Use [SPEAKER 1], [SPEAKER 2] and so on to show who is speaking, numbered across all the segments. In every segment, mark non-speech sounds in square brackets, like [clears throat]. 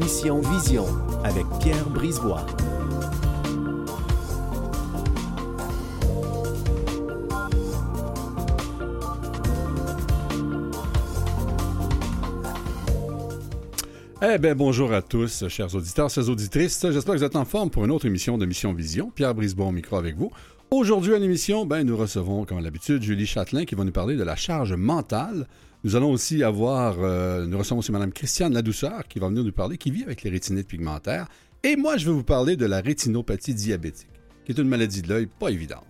[SPEAKER 1] Mission Vision avec Pierre Brisebois.
[SPEAKER 2] Eh bien, bonjour à tous, chers auditeurs, chers auditrices. J'espère que vous êtes en forme pour une autre émission de Mission Vision. Pierre Brisebois au micro avec vous. Aujourd'hui, à l'émission, ben, nous recevons, comme l'habitude, Julie Châtelain qui va nous parler de la charge mentale. Nous allons aussi avoir, euh, nous recevons aussi Mme Christiane Ladouceur qui va venir nous parler, qui vit avec les rétinites pigmentaires. Et moi, je vais vous parler de la rétinopathie diabétique, qui est une maladie de l'œil pas évidente.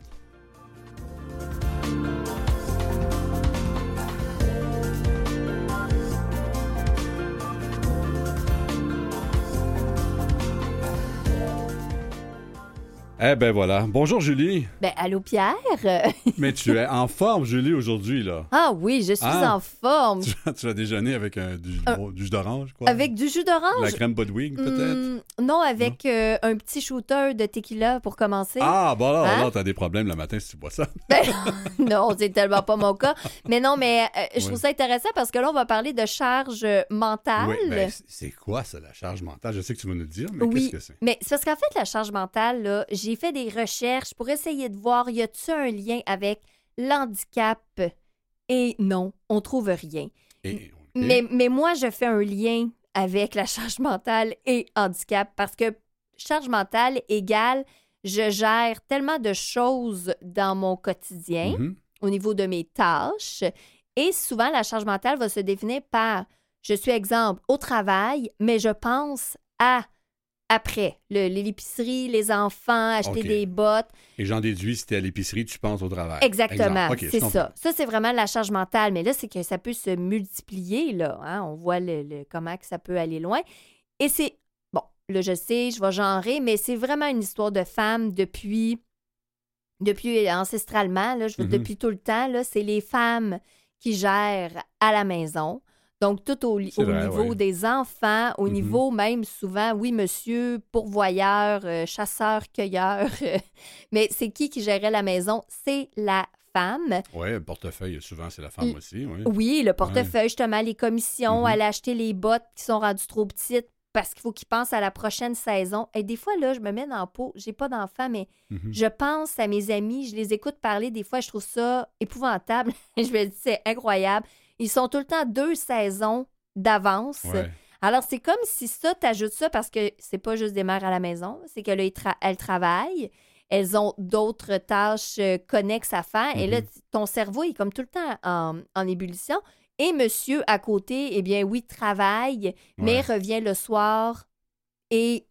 [SPEAKER 2] Eh ben voilà. Bonjour Julie.
[SPEAKER 3] Ben allô Pierre? [laughs]
[SPEAKER 2] Mais tu es en forme Julie aujourd'hui là.
[SPEAKER 3] Ah oui, je suis
[SPEAKER 2] Ah.
[SPEAKER 3] en forme.
[SPEAKER 2] Tu, tu vas déjeuner avec un, du,
[SPEAKER 3] Euh,
[SPEAKER 2] bon, du jus d'orange quoi.
[SPEAKER 3] Avec du jus d'orange?
[SPEAKER 2] la crème Budwig peut-être?
[SPEAKER 3] Hmm, non, avec euh, un petit shooter de tequila pour commencer.
[SPEAKER 2] Ah bon alors,
[SPEAKER 3] Hein?
[SPEAKER 2] alors t'as des problèmes le matin si tu bois ça. [laughs]
[SPEAKER 3] Ben, non, c'est tellement pas mon cas. Mais non, mais euh, je trouve ça intéressant parce que là, on va parler de charge mentale.
[SPEAKER 2] Oui, ben, c'est- c'est quoi ça la charge mentale? Je sais que tu vas nous le dire, mais
[SPEAKER 3] Oui.
[SPEAKER 2] qu'est-ce que c'est?
[SPEAKER 3] Mais c'est parce qu'en fait, la charge mentale, là, j'ai fait des recherches pour essayer de voir, y a-t-il un lien avec l'handicap? Et non, on trouve rien.
[SPEAKER 2] Et-.
[SPEAKER 3] Mais, mais moi, je fais un lien avec la charge mentale et handicap parce que charge mentale égale je gère tellement de choses dans mon quotidien
[SPEAKER 2] Mhm.
[SPEAKER 3] au niveau de mes tâches et souvent la charge mentale va se définir par je suis exemple au travail, mais je pense à après le- l'épicerie, les enfants, acheter des bottes.
[SPEAKER 2] Et j'en déduis si t'es à l'épicerie, tu penses au travail.
[SPEAKER 3] Exactement, c'est ça. Ça, c'est vraiment la charge mentale. Mais là, c'est que ça peut se multiplier, là. hein. On voit le, le- comment que ça peut aller loin. Et c'est, bon, là, je sais, je vais genrer, mais c'est vraiment une histoire de femme depuis, depuis ancestralement, là, je veux,
[SPEAKER 2] Mhm.
[SPEAKER 3] depuis tout le temps, là, c'est les femmes qui gèrent à la maison. Donc, tout au,
[SPEAKER 2] vrai,
[SPEAKER 3] niveau
[SPEAKER 2] ouais.
[SPEAKER 3] des enfants, au
[SPEAKER 2] Mhm.
[SPEAKER 3] niveau même souvent, oui, monsieur, pourvoyeur, euh, chasseur, cueilleur. [laughs] Mais c'est qui qui gérait la maison? C'est la femme.
[SPEAKER 2] Ouais, le portefeuille, souvent c'est la femme
[SPEAKER 3] L-
[SPEAKER 2] aussi. Oui.
[SPEAKER 3] Oui, le portefeuille, justement, les commissions,
[SPEAKER 2] Mhm.
[SPEAKER 3] aller acheter les bottes qui sont rendues trop petites parce qu'il faut qu'ils pensent à la prochaine saison. Et des fois, là, je me mets dans la peau, j'ai pas d'enfants, mais
[SPEAKER 2] Mhm.
[SPEAKER 3] je pense à mes amis, je les écoute parler, des fois, je trouve ça épouvantable. [laughs] je me dis, c'est incroyable. Ils sont tout le temps deux saisons d'avance.
[SPEAKER 2] Ouais.
[SPEAKER 3] Alors, c'est comme si ça, t'ajoutes ça parce que c'est pas juste des mères à la maison, c'est qu'elles elles travaillent, elles ont d'autres tâches euh, connexes à faire, et là,
[SPEAKER 2] Mhm.
[SPEAKER 3] t- ton cerveau est comme tout le temps en, en ébullition. Et monsieur à côté, eh bien oui, travaille, mais
[SPEAKER 2] Ouais.
[SPEAKER 3] revient le soir et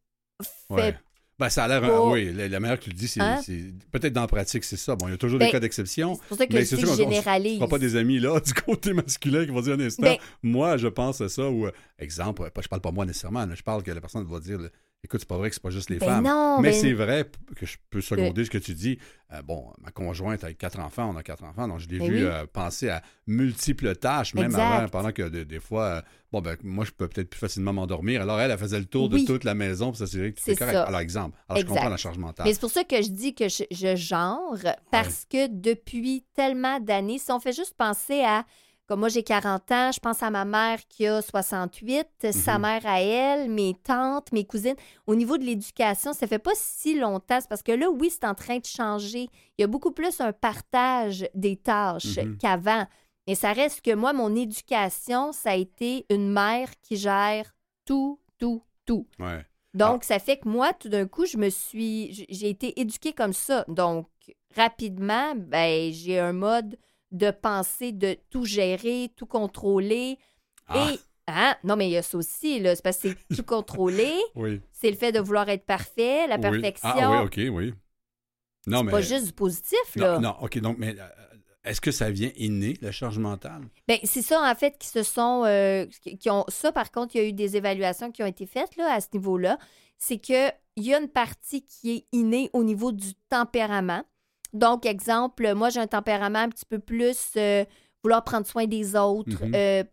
[SPEAKER 3] fait
[SPEAKER 2] Ouais. Ben, ça a l'air. oui, la, manière que tu le dis, c'est.
[SPEAKER 3] Hein?
[SPEAKER 2] c'est- Peut-être dans la pratique, c'est ça. Bon, il y a toujours
[SPEAKER 3] Ben,
[SPEAKER 2] des cas d'exception.
[SPEAKER 3] C'est pour ça que
[SPEAKER 2] Mais
[SPEAKER 3] je
[SPEAKER 2] c'est sûr qu'on ne sera pas des amis là [laughs] du côté masculin qui vont dire un instant.
[SPEAKER 3] Ben-
[SPEAKER 2] moi, je pense à ça. Ou, euh, exemple, pas- je parle pas moi nécessairement. là, je parle que la personne va dire écoute, c'est pas vrai que c'est pas juste les
[SPEAKER 3] Ben
[SPEAKER 2] femmes.
[SPEAKER 3] non,
[SPEAKER 2] Mais
[SPEAKER 3] ben-
[SPEAKER 2] c'est vrai que je peux seconder ce que tu dis. Euh, bon, ma conjointe avec quatre enfants, on a quatre enfants, donc je l'ai
[SPEAKER 3] Ben
[SPEAKER 2] vu
[SPEAKER 3] oui.
[SPEAKER 2] euh, penser à multiples tâches, même avant, pendant que de- des fois, euh, bon, ben, moi, je peux peut-être plus facilement m'endormir. Alors, elle, elle faisait le tour
[SPEAKER 3] Oui.
[SPEAKER 2] de toute la maison pour s'assurer que
[SPEAKER 3] C'est
[SPEAKER 2] est correct.
[SPEAKER 3] ça.
[SPEAKER 2] Alors, exemple. Alors, je comprends la charge mentale.
[SPEAKER 3] Mais c'est pour ça que je dis que je, je genre, parce que depuis tellement d'années, si on fait juste penser à, comme moi j'ai 40 ans, je pense à ma mère qui a 68, sa
[SPEAKER 2] Mhm.
[SPEAKER 3] mère à elle, mes tantes, mes cousines. Au niveau de l'éducation, ça fait pas si longtemps, c'est parce que là, oui, c'est en train de changer. Il y a beaucoup plus un partage des tâches
[SPEAKER 2] Mhm.
[SPEAKER 3] qu'avant. Et ça reste que moi, mon éducation, ça a été une mère qui gère tout, tout, tout.
[SPEAKER 2] Ouais.
[SPEAKER 3] Donc, ça fait que moi, tout d'un coup, je me suis. J'ai été éduquée comme ça. Donc, rapidement, ben, j'ai un mode de pensée de tout gérer, tout contrôler.
[SPEAKER 2] Ah,
[SPEAKER 3] Et. Hein? Non, mais il y a ça aussi, là. C'est parce que c'est tout contrôler. [laughs]
[SPEAKER 2] oui.
[SPEAKER 3] C'est le fait de vouloir être parfait, la
[SPEAKER 2] Oui.
[SPEAKER 3] perfection.
[SPEAKER 2] Ah, oui, OK, oui. Non,
[SPEAKER 3] c'est
[SPEAKER 2] mais.
[SPEAKER 3] pas juste du positif, là.
[SPEAKER 2] non, non, OK, donc, mais euh, est-ce que ça vient inné, la charge mentale?
[SPEAKER 3] Ben, c'est ça, en fait, qui se sont. euh, qui qui ont, ça, par contre, il y a eu des évaluations qui ont été faites là, à ce niveau-là. C'est qu'il y a une partie qui est innée au niveau du tempérament. Donc, exemple, moi, j'ai un tempérament un petit peu plus euh, vouloir prendre soin des autres,
[SPEAKER 2] Mhm.
[SPEAKER 3] euh,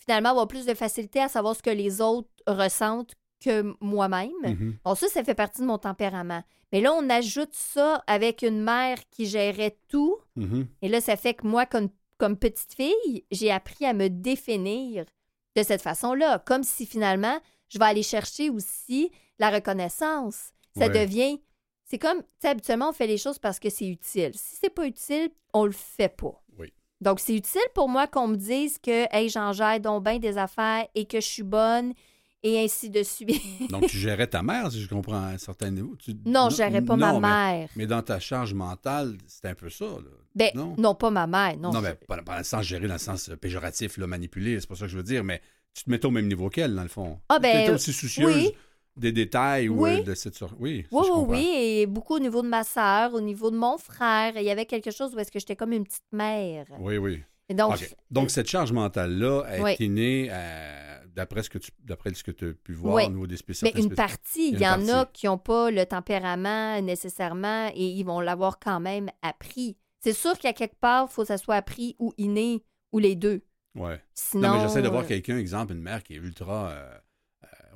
[SPEAKER 3] finalement, avoir plus de facilité à savoir ce que les autres ressentent que moi-même.
[SPEAKER 2] Mhm.
[SPEAKER 3] Bon, ça, ça fait partie de mon tempérament. Mais là, on ajoute ça avec une mère qui gérait tout.
[SPEAKER 2] Mhm.
[SPEAKER 3] Et là, ça fait que moi, comme, comme petite fille, j'ai appris à me définir de cette façon-là, comme si finalement, je vais aller chercher aussi la reconnaissance. Ça
[SPEAKER 2] Ouais.
[SPEAKER 3] devient. C'est comme, tu sais, habituellement, on fait les choses parce que c'est utile. Si c'est pas utile, on le fait pas.
[SPEAKER 2] Oui.
[SPEAKER 3] Donc, c'est utile pour moi qu'on me dise que, hey, j'en gère donc bien des affaires et que je suis bonne et ainsi de suite. [laughs]
[SPEAKER 2] Donc, tu gérais ta mère, si je comprends à un certain niveau. Tu-
[SPEAKER 3] non, je gérais pas ma
[SPEAKER 2] non,
[SPEAKER 3] mère.
[SPEAKER 2] Mais, dans ta charge mentale, c'est un peu ça. Là.
[SPEAKER 3] Ben,
[SPEAKER 2] non?
[SPEAKER 3] non. pas ma mère. Non,
[SPEAKER 2] Non, mais pas, pas dans le sens gérer, dans le sens euh, péjoratif, là, manipuler, c'est pas ça que je veux dire, mais tu te mettais au même niveau qu'elle, dans le fond.
[SPEAKER 3] Ah, ben,
[SPEAKER 2] Tu étais aussi soucieuse
[SPEAKER 3] oui.
[SPEAKER 2] Des détails ou
[SPEAKER 3] Oui.
[SPEAKER 2] euh, de cette sorte. Oui,
[SPEAKER 3] Oui, oui, oui, et beaucoup au niveau de ma sœur, au niveau de mon frère. Il y avait quelque chose où est-ce que j'étais comme une petite mère.
[SPEAKER 2] Oui, oui.
[SPEAKER 3] Et donc,
[SPEAKER 2] OK. Donc, cette charge mentale-là a
[SPEAKER 3] Oui.
[SPEAKER 2] été née, euh, d'après ce que tu d'après ce que tu as pu voir
[SPEAKER 3] Oui.
[SPEAKER 2] au niveau des
[SPEAKER 3] mais
[SPEAKER 2] spécialistes.
[SPEAKER 3] une partie, il y, en a qui n'ont pas le tempérament nécessairement et ils vont l'avoir quand même appris. C'est sûr qu'à quelque part, il faut que ça soit appris ou inné ou les deux.
[SPEAKER 2] Ouais.
[SPEAKER 3] Sinon.
[SPEAKER 2] Non, mais j'essaie de voir
[SPEAKER 3] euh,
[SPEAKER 2] quelqu'un, exemple, une mère qui est ultra. euh,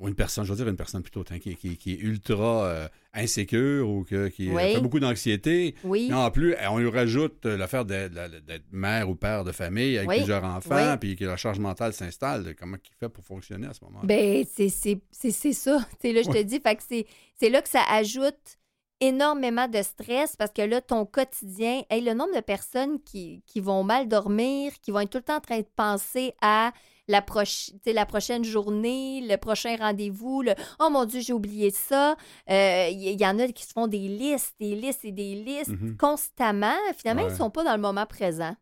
[SPEAKER 2] ou une personne, je veux dire une personne plutôt, hein, qui, qui- qui est ultra euh, insécure ou que- qui euh,
[SPEAKER 3] Oui.
[SPEAKER 2] fait beaucoup d'anxiété.
[SPEAKER 3] Oui.
[SPEAKER 2] En plus, on lui rajoute euh, l'affaire d'être mère ou père de famille avec
[SPEAKER 3] Oui.
[SPEAKER 2] plusieurs enfants, puis que la charge mentale s'installe. Comment il fait pour fonctionner à ce moment-là?
[SPEAKER 3] Ben, c'est c'est- c'est- c'est ça. [laughs] Sais, là, je te dis, fait que c'est c'est là que ça ajoute énormément de stress parce que là, ton quotidien, hey, le nombre de personnes qui, qui vont mal dormir, qui vont être tout le temps en train de penser à la, proche- la prochaine journée, le prochain rendez-vous, le Oh mon Dieu, j'ai oublié ça. Euh, Il y, y en a qui se font des listes, des listes et des listes
[SPEAKER 2] Mhm.
[SPEAKER 3] constamment. Finalement,
[SPEAKER 2] Ouais.
[SPEAKER 3] ils ne sont pas dans le moment présent.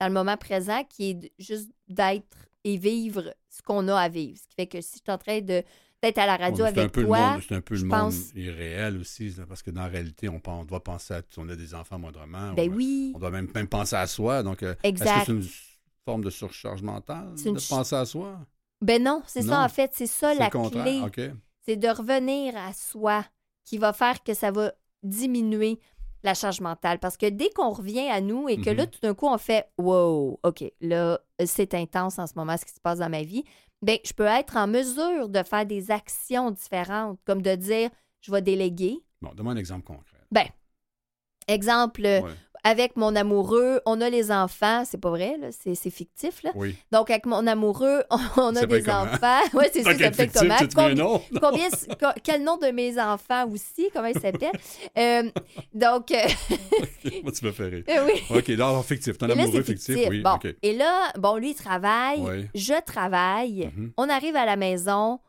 [SPEAKER 3] Dans le moment présent qui est juste d'être et vivre ce qu'on a à vivre. Ce qui fait que si je suis en train de d'être à la radio
[SPEAKER 2] Bon, c'est un
[SPEAKER 3] avec
[SPEAKER 2] peu le
[SPEAKER 3] toi,
[SPEAKER 2] monde, c'est un peu le monde
[SPEAKER 3] pense-
[SPEAKER 2] irréel aussi, parce que dans la réalité, on, on doit penser à on a des enfants moindrement.
[SPEAKER 3] ben
[SPEAKER 2] ou, euh,
[SPEAKER 3] oui,
[SPEAKER 2] On doit même, même penser à soi. Donc, euh, est-ce que
[SPEAKER 3] exact.
[SPEAKER 2] c'est une forme de surcharge mentale
[SPEAKER 3] C'est une
[SPEAKER 2] de penser à soi?
[SPEAKER 3] Ben non, c'est ça en fait, c'est ça
[SPEAKER 2] C'est
[SPEAKER 3] la clé. C'est de revenir à soi qui va faire que ça va diminuer la charge mentale. Parce que dès qu'on revient à nous et que
[SPEAKER 2] Mhm.
[SPEAKER 3] là, tout d'un coup, on fait Wow, OK, là, c'est intense en ce moment ce qui se passe dans ma vie, bien, je peux être en mesure de faire des actions différentes, comme de dire Je vais déléguer.
[SPEAKER 2] Bon, donne-moi un exemple concret.
[SPEAKER 3] Ben, exemple,
[SPEAKER 2] Ouais.
[SPEAKER 3] Avec mon amoureux, on a les enfants, c'est pas vrai, là, c'est c'est fictif, là.
[SPEAKER 2] Oui.
[SPEAKER 3] Donc, avec mon amoureux, [laughs] on, a des enfants. [laughs] Oui, c'est ça, ça fait
[SPEAKER 2] fictif,
[SPEAKER 3] comment? Combien-
[SPEAKER 2] nom?
[SPEAKER 3] Combien, co- quel nom de mes enfants aussi? Comment ils s'appellent? [laughs] Euh, donc, euh,
[SPEAKER 2] Moi, tu me fais rire.
[SPEAKER 3] oui.
[SPEAKER 2] OK, alors fictif. Ton amoureux fictif,
[SPEAKER 3] fictif.
[SPEAKER 2] oui.
[SPEAKER 3] Bon. Et là, bon, lui, il travaille,
[SPEAKER 2] Ouais.
[SPEAKER 3] je travaille,
[SPEAKER 2] Mhm.
[SPEAKER 3] on arrive à la maison,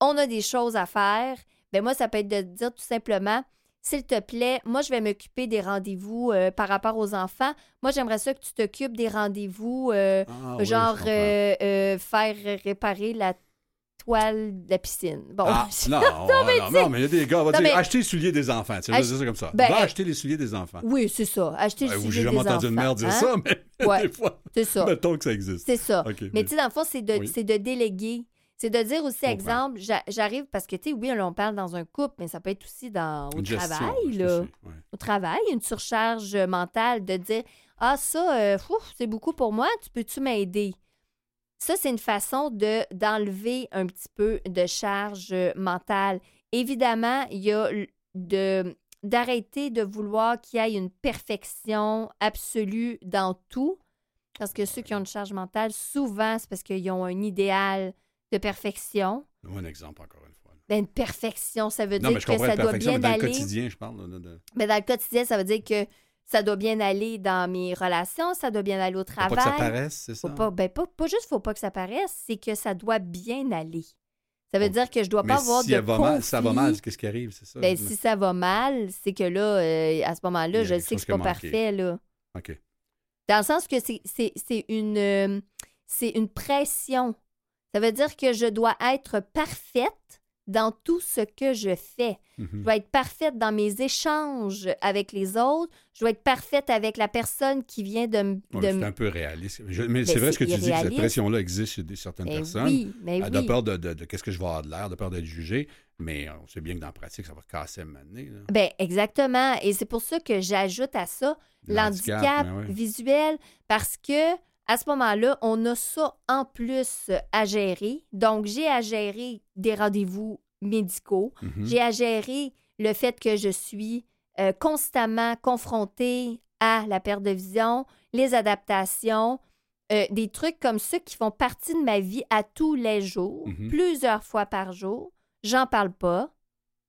[SPEAKER 3] on a des choses à faire. Ben moi, ça peut être de dire tout simplement, s'il te plaît, moi, je vais m'occuper des rendez-vous euh, par rapport aux enfants. Moi, j'aimerais ça que tu t'occupes des rendez-vous, euh,
[SPEAKER 2] Ah,
[SPEAKER 3] genre euh, faire réparer la toile de la piscine. Bon,
[SPEAKER 2] Ah, [laughs] non, non, non, mais il y a des gars, on va
[SPEAKER 3] Non,
[SPEAKER 2] dire,
[SPEAKER 3] mais-
[SPEAKER 2] acheter les souliers des enfants. Tu sais,
[SPEAKER 3] Ach-
[SPEAKER 2] ça comme ça.
[SPEAKER 3] Ben,
[SPEAKER 2] Va acheter les souliers des enfants.
[SPEAKER 3] oui, c'est ça. Acheter le
[SPEAKER 2] Ouais, ou
[SPEAKER 3] sujet
[SPEAKER 2] J'ai jamais
[SPEAKER 3] des
[SPEAKER 2] entendu une
[SPEAKER 3] enfants,
[SPEAKER 2] mère dire
[SPEAKER 3] hein?
[SPEAKER 2] ça, mais [laughs]
[SPEAKER 3] Ouais.
[SPEAKER 2] des fois,
[SPEAKER 3] C'est ça.
[SPEAKER 2] mettons que ça existe.
[SPEAKER 3] C'est ça. Mais tu sais, dans le fond, c'est de,
[SPEAKER 2] Oui.
[SPEAKER 3] c'est de déléguer. C'est de dire aussi, exemple, j'a- j'arrive parce que, tu sais, oui, on parle dans un couple, mais ça peut être aussi dans, au travail, là.
[SPEAKER 2] ouais.
[SPEAKER 3] Au travail, une surcharge mentale de dire Ah, ça, euh, c'est beaucoup pour moi, tu peux-tu m'aider? Ça, c'est une façon de, d'enlever un petit peu de charge euh, mentale. Évidemment, il y a de, d'arrêter de vouloir qu'il y ait une perfection absolue dans tout. Parce que ceux qui ont une charge mentale, souvent, c'est parce qu'ils ont un idéal de perfection.
[SPEAKER 2] Un exemple, encore une fois.
[SPEAKER 3] Ben, une perfection, ça veut
[SPEAKER 2] Non,
[SPEAKER 3] dire
[SPEAKER 2] mais
[SPEAKER 3] que ça doit
[SPEAKER 2] perfection, mais
[SPEAKER 3] bien
[SPEAKER 2] dans le
[SPEAKER 3] aller.
[SPEAKER 2] quotidien, je parle. de-
[SPEAKER 3] Mais dans le quotidien, ça veut dire que ça doit bien aller dans mes relations, ça doit bien aller au
[SPEAKER 2] Faut
[SPEAKER 3] travail.
[SPEAKER 2] pas que ça paraisse, c'est ça?
[SPEAKER 3] Faut pas, ben, pas, pas juste faut pas que ça paraisse, c'est que ça doit bien aller. Ça veut dire que je dois
[SPEAKER 2] Mais
[SPEAKER 3] pas avoir
[SPEAKER 2] si
[SPEAKER 3] de
[SPEAKER 2] va mal, ça va mal, qu'est-ce qui arrive, c'est ça?
[SPEAKER 3] Ben, si ça va mal, c'est que là, euh, à ce moment-là, je sais que c'est pas parfait, là.
[SPEAKER 2] OK.
[SPEAKER 3] Dans le sens que c'est une, euh, c'est une pression. Ça veut dire que je dois être parfaite dans tout ce que je fais. Je
[SPEAKER 2] Mhm.
[SPEAKER 3] dois être parfaite dans mes échanges avec les autres. Je dois être parfaite avec la personne qui vient de me...
[SPEAKER 2] C'est un peu réaliste. Je- mais
[SPEAKER 3] Ben,
[SPEAKER 2] c'est vrai ce que tu dis, que cette pression-là existe chez certaines
[SPEAKER 3] Ben
[SPEAKER 2] personnes.
[SPEAKER 3] oui, mais
[SPEAKER 2] Euh,
[SPEAKER 3] oui.
[SPEAKER 2] De peur de, de- de qu'est-ce que je vais avoir de l'air, de peur d'être jugé. Mais on sait bien que dans la pratique, ça va casser là.
[SPEAKER 3] Ben, exactement. Et c'est pour ça que j'ajoute à ça l'handicap
[SPEAKER 2] ben ouais.
[SPEAKER 3] visuel parce que à ce moment-là, on a ça en plus à gérer. Donc, j'ai à gérer des rendez-vous médicaux.
[SPEAKER 2] Mhm.
[SPEAKER 3] J'ai à gérer le fait que je suis euh, constamment confrontée à la perte de vision, les adaptations. euh, des trucs comme ça qui font partie de ma vie à tous les jours,
[SPEAKER 2] Mhm.
[SPEAKER 3] plusieurs fois par jour. J'en parle pas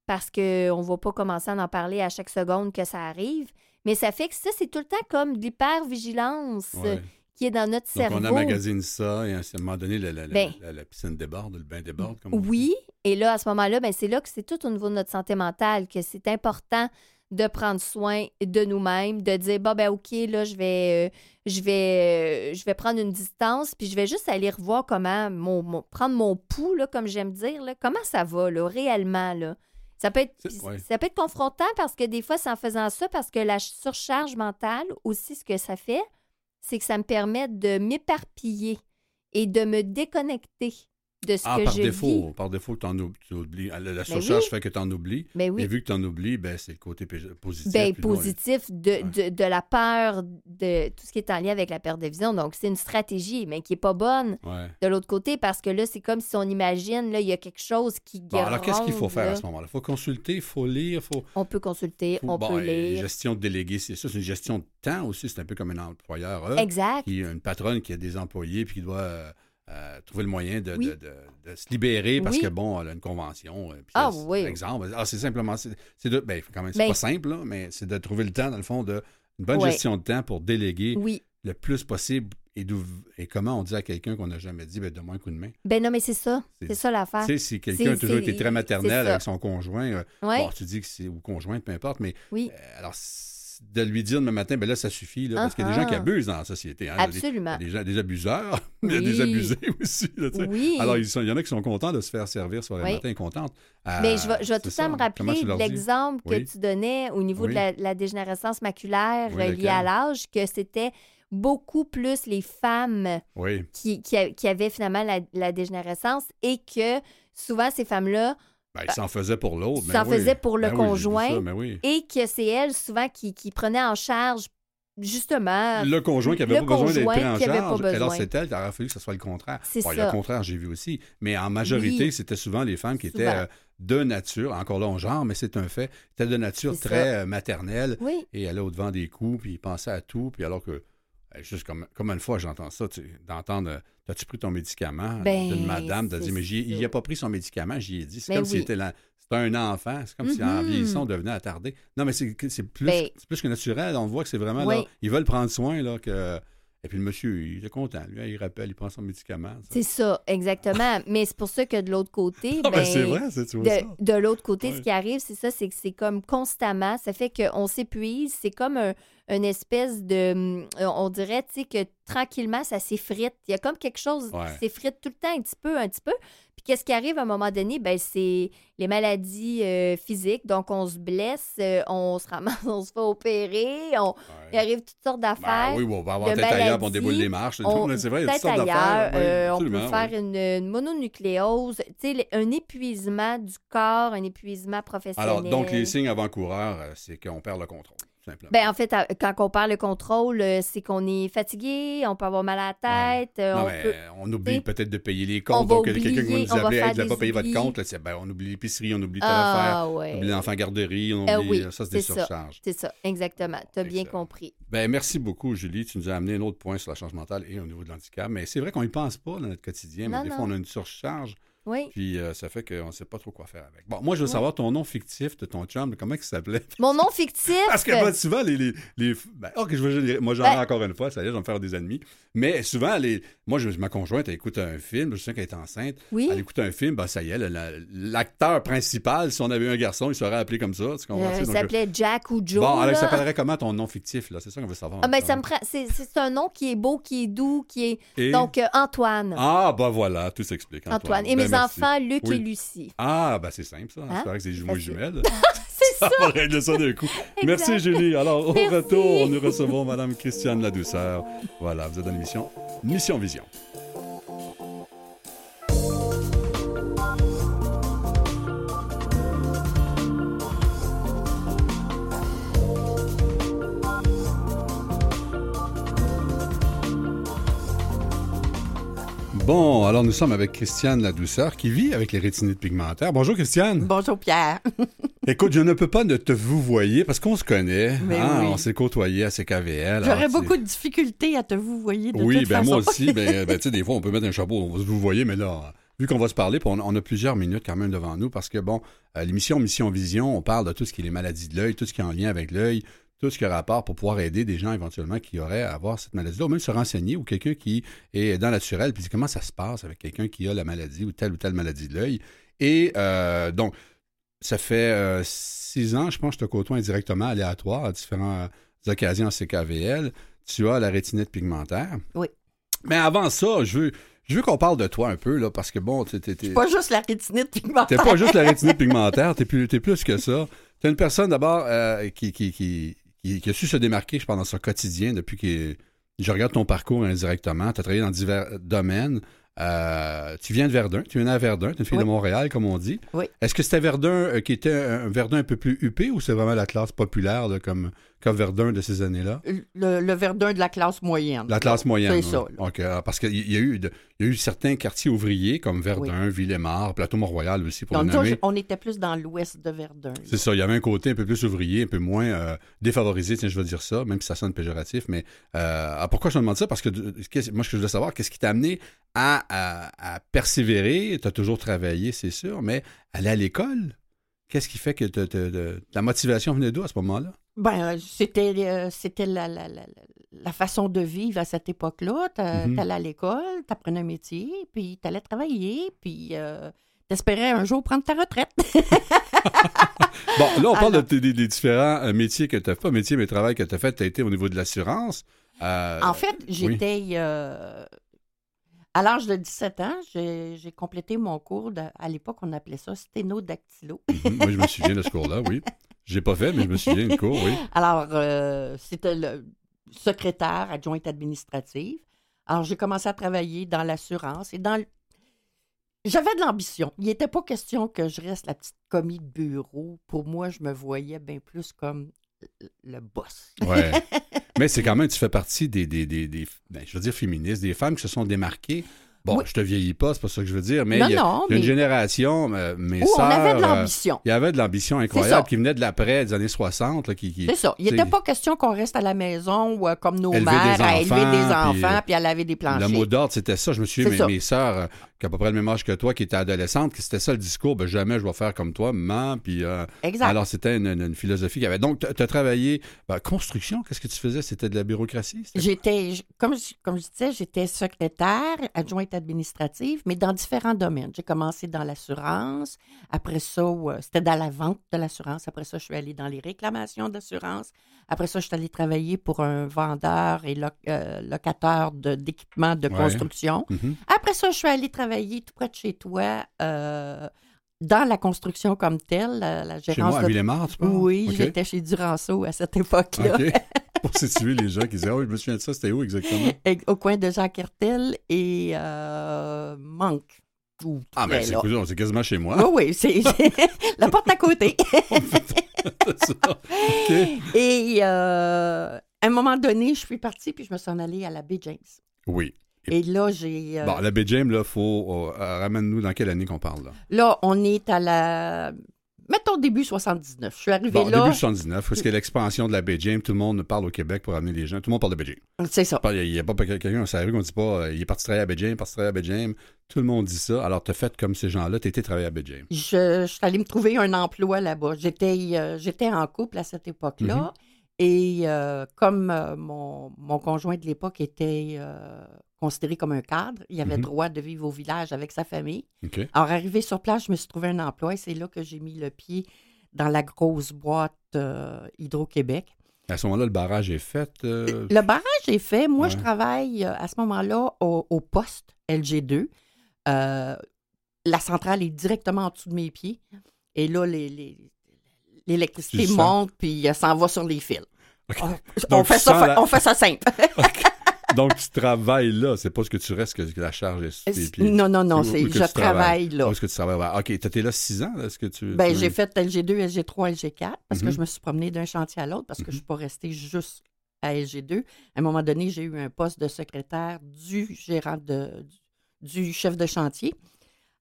[SPEAKER 3] parce qu'on ne va pas commencer à en parler à chaque seconde que ça arrive. Mais ça fait que ça, c'est tout le temps comme de l'hypervigilance euh,
[SPEAKER 2] Ouais.
[SPEAKER 3] Qui est dans notre
[SPEAKER 2] Donc,
[SPEAKER 3] cerveau.
[SPEAKER 2] on emmagasine ça et à un moment donné, la, la- la-
[SPEAKER 3] Ben.
[SPEAKER 2] la- la piscine déborde, le bain déborde. Comme.
[SPEAKER 3] Oui, et là, à ce moment-là, ben, c'est là que c'est tout au niveau de notre santé mentale que c'est important de prendre soin de nous-mêmes, de dire, bon, ben, OK, là, je vais, euh, je vais, euh, je vais prendre une distance, puis je vais juste aller revoir comment, mon, mon- prendre mon pouls, là, comme j'aime dire, là, comment ça va, là, réellement, là? Ça peut, être,
[SPEAKER 2] ouais.
[SPEAKER 3] ça peut être confrontant parce que des fois, c'est en faisant ça, parce que la surcharge mentale, aussi, ce que ça fait, c'est que ça me permet de m'éparpiller et de me déconnecter de ce
[SPEAKER 2] Ah,
[SPEAKER 3] que
[SPEAKER 2] par
[SPEAKER 3] je
[SPEAKER 2] défaut,
[SPEAKER 3] vis.
[SPEAKER 2] par défaut, ou- tu oublies. La, la
[SPEAKER 3] Ben
[SPEAKER 2] surcharge
[SPEAKER 3] oui.
[SPEAKER 2] fait que tu en oublies.
[SPEAKER 3] Mais oui.
[SPEAKER 2] Et vu que tu en oublies, ben, c'est le côté positif.
[SPEAKER 3] Ben,
[SPEAKER 2] non,
[SPEAKER 3] positif de, de, de la peur de tout ce qui est en lien avec la perte de vision. Donc, c'est une stratégie, mais qui n'est pas bonne
[SPEAKER 2] Ouais.
[SPEAKER 3] de l'autre côté parce que là, c'est comme si on imagine, là, il y a quelque chose qui
[SPEAKER 2] Bon, alors, qu'est-ce qu'il faut faire
[SPEAKER 3] là?
[SPEAKER 2] à ce moment-là? Il faut consulter, il faut lire, il faut.
[SPEAKER 3] On peut consulter,
[SPEAKER 2] faut-
[SPEAKER 3] on
[SPEAKER 2] bon,
[SPEAKER 3] peut lire.
[SPEAKER 2] gestion de délégué, c'est ça, c'est une gestion de temps aussi. C'est un peu comme un employeur. eux,
[SPEAKER 3] Exact.
[SPEAKER 2] qui une patronne qui a des employés puis qui doit euh, trouver le moyen de,
[SPEAKER 3] Oui.
[SPEAKER 2] de- de- de se libérer parce
[SPEAKER 3] Oui.
[SPEAKER 2] que, bon, elle a une convention. euh, puis
[SPEAKER 3] Ah,
[SPEAKER 2] là,
[SPEAKER 3] oui.
[SPEAKER 2] Exemple. Ah, c'est simplement. C'est de. Ben, quand même, c'est
[SPEAKER 3] Ben-
[SPEAKER 2] pas simple, là, mais c'est de trouver le temps, dans le fond, de. Une bonne
[SPEAKER 3] Ouais.
[SPEAKER 2] gestion de temps pour déléguer le plus possible. Et, comment on dit à quelqu'un qu'on n'a jamais dit, ben, donne-moi un coup de main.
[SPEAKER 3] Ben non, mais c'est ça.
[SPEAKER 2] C'est-
[SPEAKER 3] ça l'affaire.
[SPEAKER 2] Tu sais, si quelqu'un a toujours été très maternel avec son conjoint, euh,
[SPEAKER 3] Ouais.
[SPEAKER 2] bon, tu dis que c'est ou conjoint, peu importe, mais
[SPEAKER 3] Oui,
[SPEAKER 2] euh, alors de lui dire demain matin, ben là, ça suffit, là, parce qu'il y a des gens qui abusent dans la société. hein.
[SPEAKER 3] Absolument.
[SPEAKER 2] il y a des, des abuseurs, mais [laughs] il y a des abusés aussi. là.
[SPEAKER 3] Oui.
[SPEAKER 2] Alors, il y en a qui sont contents de se faire servir sur les
[SPEAKER 3] Oui.
[SPEAKER 2] matins, contentes. Euh,
[SPEAKER 3] Mais je vais, je vais
[SPEAKER 2] c'est
[SPEAKER 3] tout
[SPEAKER 2] ça.
[SPEAKER 3] me rappeler l'exemple que tu donnais au niveau de la, la dégénérescence maculaire euh, liée à l'âge, que c'était beaucoup plus les femmes
[SPEAKER 2] Oui,
[SPEAKER 3] qui, qui, avaient finalement la, la dégénérescence et que souvent ces femmes-là,
[SPEAKER 2] ben, ils s'en faisaient pour l'autre. Ben
[SPEAKER 3] s'en
[SPEAKER 2] oui.
[SPEAKER 3] faisaient pour le
[SPEAKER 2] Ben oui,
[SPEAKER 3] conjoint.
[SPEAKER 2] ça, ben oui.
[SPEAKER 3] et que c'est elles souvent qui, qui prenaient en charge justement.
[SPEAKER 2] Le conjoint qui avait pas besoin d'être pris en
[SPEAKER 3] qui avait pas
[SPEAKER 2] charge. Alors, c'est elle, il aurait fallu que ce soit le contraire.
[SPEAKER 3] C'est
[SPEAKER 2] Bon, Il
[SPEAKER 3] ça.
[SPEAKER 2] le contraire, j'ai vu aussi. Mais en majorité,
[SPEAKER 3] Oui.
[SPEAKER 2] c'était souvent les femmes qui étaient euh, de nature, encore là, on genre, mais c'est un fait, étaient de nature très euh, maternelle
[SPEAKER 3] Oui,
[SPEAKER 2] et allaient au-devant des coups, puis ils pensaient à tout, puis alors que, juste comme, comme une fois, j'entends ça, d'entendre, euh, as-tu pris ton médicament?
[SPEAKER 3] Ben,
[SPEAKER 2] D'une madame,
[SPEAKER 3] c'est
[SPEAKER 2] dit, mais il n'a pas pris son médicament, j'y ai dit. C'est
[SPEAKER 3] Ben
[SPEAKER 2] comme s'il
[SPEAKER 3] oui.
[SPEAKER 2] était là. C'était un enfant. C'est comme si en
[SPEAKER 3] Mhm.
[SPEAKER 2] vieillissant, on devenait attardé. Non, mais c'est c'est plus,
[SPEAKER 3] Ben-
[SPEAKER 2] c'est plus que naturel. On voit que c'est vraiment
[SPEAKER 3] Oui.
[SPEAKER 2] là. Ils veulent prendre soin, là, que. Et puis le monsieur, il est content. Lui, il rappelle, il prend son médicament.
[SPEAKER 3] c'est ça, exactement. [laughs] Mais c'est pour ça que de l'autre côté,
[SPEAKER 2] Ah, ben,
[SPEAKER 3] ben,
[SPEAKER 2] c'est vrai, c'est vois ça.
[SPEAKER 3] de, de l'autre côté,
[SPEAKER 2] Ouais.
[SPEAKER 3] ce qui arrive, c'est ça, c'est que c'est comme constamment, ça fait qu'on s'épuise, c'est comme un, une espèce de, hum, on dirait, tu sais, que tranquillement, ça s'effrite. Il y a comme quelque chose
[SPEAKER 2] Ouais.
[SPEAKER 3] qui s'effrite tout le temps, un petit peu, un petit peu. Puis qu'est-ce qui arrive à un moment donné? Ben, c'est les maladies euh, physiques. Donc, on se blesse, euh, on se ramasse, [laughs] on se fait opérer, on, il arrive toutes sortes
[SPEAKER 2] Ben
[SPEAKER 3] d'affaires.
[SPEAKER 2] oui, on va avoir tête ailleurs, on déboule les marches.
[SPEAKER 3] On- [laughs]
[SPEAKER 2] c'est vrai, il y a toutes sortes d'affaires. Oui,
[SPEAKER 3] euh, on peut faire
[SPEAKER 2] oui.
[SPEAKER 3] une, une mononucléose, un épuisement du corps, un épuisement professionnel.
[SPEAKER 2] Alors, donc, les signes avant-coureurs, c'est qu'on perd le contrôle, simplement.
[SPEAKER 3] Ben, en fait, quand on perd le contrôle, euh, c'est qu'on est fatigué, on peut avoir mal à la tête, euh,
[SPEAKER 2] Non,
[SPEAKER 3] on
[SPEAKER 2] mais
[SPEAKER 3] peut...
[SPEAKER 2] on oublie peut-être de payer les
[SPEAKER 3] on
[SPEAKER 2] comptes.
[SPEAKER 3] va
[SPEAKER 2] Donc, quelqu'un qui va nous
[SPEAKER 3] on va
[SPEAKER 2] appeler,
[SPEAKER 3] faire
[SPEAKER 2] hey, pas payé votre compte. Là, ben, on oublie l'épicerie, on oublie telle affaire.
[SPEAKER 3] Ah
[SPEAKER 2] On
[SPEAKER 3] ouais.
[SPEAKER 2] oublie l'enfant garderie, on
[SPEAKER 3] Euh,
[SPEAKER 2] oublie.
[SPEAKER 3] oui,
[SPEAKER 2] ça, c'est des surcharges.
[SPEAKER 3] C'est ça, exactement. Tu as bien compris.
[SPEAKER 2] Ben, merci beaucoup, Julie. Tu nous as amené un autre point sur la charge mentale et au niveau de l'handicap. Mais c'est vrai qu'on n'y pense pas dans notre quotidien. Mais
[SPEAKER 3] Non,
[SPEAKER 2] des
[SPEAKER 3] non.
[SPEAKER 2] fois, on a une surcharge.
[SPEAKER 3] Oui.
[SPEAKER 2] Puis euh, ça fait qu'on ne sait pas trop quoi faire avec. Bon, moi, je veux savoir ton nom fictif de ton chum. Comment il s'appelait?
[SPEAKER 3] Mon nom fictif?
[SPEAKER 2] Parce que ben, souvent, les. les, les- ben, ok, je veux dire, moi, j'en ai
[SPEAKER 3] Ben-
[SPEAKER 2] encore une fois, ça y est, je vais me faire des ennemis. Mais souvent, les, moi, je, ma conjointe, elle écoute un film, je sais qu'elle est enceinte.
[SPEAKER 3] Oui.
[SPEAKER 2] Elle écoute un film, ben, ça y est, la- la- l'acteur principal, si on avait eu un garçon, il serait appelé comme ça. Tu comprends?
[SPEAKER 3] Euh, il
[SPEAKER 2] je-
[SPEAKER 3] s'appelait Jack ou Joe.
[SPEAKER 2] Bon, alors, ça s'appellerait comment ton nom fictif, là? C'est ça qu'on veut savoir.
[SPEAKER 3] Ah, ben, ça me prend. C'est un nom qui est beau, qui est doux, qui est.
[SPEAKER 2] Et-
[SPEAKER 3] Donc, euh, Antoine.
[SPEAKER 2] Ah, ben voilà, tout s'explique.
[SPEAKER 3] Antoine.
[SPEAKER 2] Antoine.
[SPEAKER 3] Et
[SPEAKER 2] Ben.
[SPEAKER 3] Enfants, Luc
[SPEAKER 2] Oui.
[SPEAKER 3] et Lucie.
[SPEAKER 2] Ah, ben c'est simple, ça.
[SPEAKER 3] Hein?
[SPEAKER 2] Vrai que c'est jumeaux jumelles. [laughs]
[SPEAKER 3] C'est
[SPEAKER 2] Ça va régler ça d'un coup. Merci, Julie. Alors, au
[SPEAKER 3] Merci.
[SPEAKER 2] retour, nous recevons Madame Christiane Ladouceur. Voilà, vous êtes dans l'émission Mission Vision. Bon, alors nous sommes avec Christiane La Douceur qui vit avec les rétinites pigmentaires. Bonjour Christiane.
[SPEAKER 4] Bonjour Pierre. [laughs]
[SPEAKER 2] Écoute, je ne peux pas ne te vous voyer parce qu'on se connaît. Hein,
[SPEAKER 4] oui.
[SPEAKER 2] On s'est côtoyé à CKVL.
[SPEAKER 4] J'aurais beaucoup de difficultés à te vous voyer de
[SPEAKER 2] Oui,
[SPEAKER 4] toute
[SPEAKER 2] ben
[SPEAKER 4] façon.
[SPEAKER 2] moi aussi. Ben, [laughs] ben, tu sais, des fois, on peut mettre un chapeau, on va se vous voyer, mais là, vu qu'on va se parler, on, on a plusieurs minutes quand même devant nous parce que, bon, euh, l'émission Mission Vision, on parle de tout ce qui est les maladies de l'œil, tout ce qui est en lien avec l'œil, tout ce qui a rapport pour pouvoir aider des gens éventuellement qui auraient à avoir cette maladie-là, ou même se renseigner, ou quelqu'un qui est dans le naturel, puis comment ça se passe avec quelqu'un qui a la maladie ou telle ou telle maladie de l'œil. Et euh, donc, ça fait euh, six ans, je pense, que je te côtoie indirectement, aléatoire, à différentes occasions en CKVL. Tu as la rétinite pigmentaire.
[SPEAKER 4] Oui.
[SPEAKER 2] Mais avant ça, je veux, je veux qu'on parle de toi un peu, là, parce que bon, t'es, t'es-
[SPEAKER 4] Pas juste la rétinite pigmentaire.
[SPEAKER 2] t'es pas juste la rétinite pigmentaire, t'es plus, t'es plus que ça. T'es une personne d'abord euh, qui, qui, qui, qui, qui a su se démarquer, dans son quotidien depuis que je regarde ton parcours indirectement. Tu as travaillé dans divers domaines. Euh, tu viens de Verdun, tu viens à Verdun, tu es une fille
[SPEAKER 4] Oui.
[SPEAKER 2] de Montréal, comme on dit.
[SPEAKER 4] Oui.
[SPEAKER 2] Est-ce que c'était Verdun euh, qui était un Verdun un peu plus huppé ou c'est vraiment la classe populaire là, comme, comme Verdun de ces années-là?
[SPEAKER 4] Le, le Verdun de la classe moyenne.
[SPEAKER 2] La classe moyenne.
[SPEAKER 4] C'est ça.
[SPEAKER 2] oui. Ah, parce qu'il y, y a eu certains quartiers ouvriers comme Verdun, Villemar, Plateau-Mont-Royal aussi, pour
[SPEAKER 4] Donc,
[SPEAKER 2] nommer.
[SPEAKER 4] on était plus dans l'ouest de Verdun.
[SPEAKER 2] C'est ça, il y avait un côté un peu plus ouvrier, un peu moins euh, défavorisé, tiens, je veux dire ça, même si ça sonne péjoratif, mais euh, ah, pourquoi je me demande ça? Parce que moi, ce que je veux savoir, qu'est-ce qui t'a amené à, à- à persévérer? Tu as toujours travaillé, c'est sûr, mais aller à l'école? Qu'est-ce qui fait que te- te- te- la motivation venait d'où à ce moment-là?
[SPEAKER 4] Ben, euh, c'était euh, c'était la, la, la, la façon de vivre à cette époque-là. T'a-
[SPEAKER 2] Mhm.
[SPEAKER 4] T'allais à l'école, t'apprenais un métier, puis t'allais travailler, puis euh, t'espérais un jour prendre ta retraite. [laughs]
[SPEAKER 2] Bon, là, on parle
[SPEAKER 4] Alors-
[SPEAKER 2] des, des différents euh, métiers que tu as fait, pas métiers, mais travail que tu as fait. Tu as été au niveau de l'assurance. Euh,
[SPEAKER 4] En fait, j'étais. À l'âge de 17 ans, j'ai complété mon cours. de- à l'époque, on appelait ça sténodactylo.
[SPEAKER 2] mhm, moi, je me souviens de ce cours-là, oui. J'ai pas fait, mais je me souviens du cours, oui.
[SPEAKER 4] Alors, euh, c'était le secrétaire adjointe administrative. Alors, j'ai commencé à travailler dans l'assurance et dans le- J'avais de l'ambition. Il n'était pas question que je reste la petite commis de bureau. Pour moi, je me voyais bien plus comme le boss.
[SPEAKER 2] Ouais. [laughs] Mais c'est quand même, tu fais partie des, des, des, des- ben, je veux dire féministes, des femmes qui se sont démarquées. Bon,
[SPEAKER 4] Oui.
[SPEAKER 2] je te vieillis pas, c'est pas ça que je veux dire, mais
[SPEAKER 4] non,
[SPEAKER 2] il y a,
[SPEAKER 4] non,
[SPEAKER 2] il y a une génération, euh, mes
[SPEAKER 4] où on
[SPEAKER 2] sœurs,
[SPEAKER 4] avait de
[SPEAKER 2] euh,
[SPEAKER 4] l'ambition.
[SPEAKER 2] il y avait de l'ambition incroyable qui venait de l'après, des années 60, là, qui, qui-
[SPEAKER 4] C'est ça. Il n'était pas question qu'on reste à la maison ou euh, comme nos mères à élever des enfants puis à laver des planchers.
[SPEAKER 2] Le mot d'ordre, c'était ça. Je me souviens,
[SPEAKER 4] C'est
[SPEAKER 2] mes, mes euh, qui ont à peu près le même âge que toi, qui étaient adolescentes, c'était ça le discours, ben, jamais je vais faire comme toi, maman. Puis,
[SPEAKER 4] Exact.
[SPEAKER 2] alors, c'était une, une- une philosophie qu'il y avait. Donc, tu as travaillé, ben, construction, qu'est-ce que tu faisais? C'était de la bureaucratie?
[SPEAKER 4] J'étais, comme je, comme je disais, j'étais secrétaire, adjointe administrative, mais dans différents domaines. J'ai commencé dans l'assurance. Après ça, euh, c'était dans la vente de l'assurance. Après ça, je suis allée dans les réclamations d'assurance. Après ça, je suis allée travailler pour un vendeur et euh, locateur de- d'équipements de,
[SPEAKER 2] Ouais.
[SPEAKER 4] construction.
[SPEAKER 2] Mhm.
[SPEAKER 4] Après ça, je suis allée travailler tout près de chez toi euh, dans la construction comme telle, la, la
[SPEAKER 2] Chez
[SPEAKER 4] gérance
[SPEAKER 2] moi, à
[SPEAKER 4] de...
[SPEAKER 2] Tu?
[SPEAKER 4] Oui, j'étais chez Duranceau à cette époque-là. [laughs]
[SPEAKER 2] Pour situer les gens qui disaient, ah oui, je me souviens de ça, c'était où exactement?
[SPEAKER 4] Et- au coin de Jacques Hertel et euh, Manque. Ou
[SPEAKER 2] Ah, ben,
[SPEAKER 4] près,
[SPEAKER 2] c'est quasiment chez moi.
[SPEAKER 4] Oui, oui, c'est la porte à côté. [laughs]
[SPEAKER 2] C'est ça.
[SPEAKER 4] Et euh, à un moment donné, je suis partie puis je me suis en allée à la baie James.
[SPEAKER 2] Oui.
[SPEAKER 4] Et là, j'ai. euh,
[SPEAKER 2] Bon, la baie James, là, faut. euh, Ramène-nous dans quelle année qu'on parle, là?
[SPEAKER 4] Là, on est à la. Mettons début 79. Je suis arrivée
[SPEAKER 2] Bon,
[SPEAKER 4] là.
[SPEAKER 2] début 79, parce que l'expansion de la James, tout le monde parle au Québec pour amener les gens. Tout le monde parle de James.
[SPEAKER 4] C'est ça.
[SPEAKER 2] Il n'y a pas quelqu'un sur la rue qu'on dit pas, euh, il est parti travailler à James, parti travailler à James. Tout le monde dit ça. Alors, tu as fait comme ces gens-là, tu été travailler à James.
[SPEAKER 4] Je, je suis allée me trouver un emploi là-bas. J'étais euh, j'étais en couple à cette époque-là.
[SPEAKER 2] Mhm.
[SPEAKER 4] Et euh, comme euh, mon, mon conjoint de l'époque était considéré comme un cadre, il avait
[SPEAKER 2] Mhm.
[SPEAKER 4] droit de vivre au village avec sa famille. Alors, arrivé sur place, je me suis trouvé un emploi et c'est là que j'ai mis le pied dans la grosse boîte euh, Hydro-Québec.
[SPEAKER 2] À ce moment-là, le barrage est fait. euh,
[SPEAKER 4] Le barrage est fait. Moi, je travaille euh, à ce moment-là au, au poste LG2. Euh, la centrale est directement en dessous de mes pieds. Et là, l'électricité monte puis s'en va sur les fils.
[SPEAKER 2] Donc,
[SPEAKER 4] fait ça,
[SPEAKER 2] la-
[SPEAKER 4] on fait ça simple. [laughs]
[SPEAKER 2] Donc, tu travailles là. C'est pas ce que tu restes que, la charge est sur tes pieds.
[SPEAKER 4] non, non, non,
[SPEAKER 2] ou que
[SPEAKER 4] je travaille là.
[SPEAKER 2] Où est-ce que tu travailles? Ouais. OK, tu étais là six ans. là, Est-ce que tu.
[SPEAKER 4] Ben,
[SPEAKER 2] tu-
[SPEAKER 4] j'ai fait LG2, LG3, LG4 parce que
[SPEAKER 2] Mhm.
[SPEAKER 4] je me suis promenée d'un chantier à l'autre parce que
[SPEAKER 2] Mhm.
[SPEAKER 4] je ne suis pas restée juste à LG2. À un moment donné, j'ai eu un poste de secrétaire du gérant de, du, chef de chantier.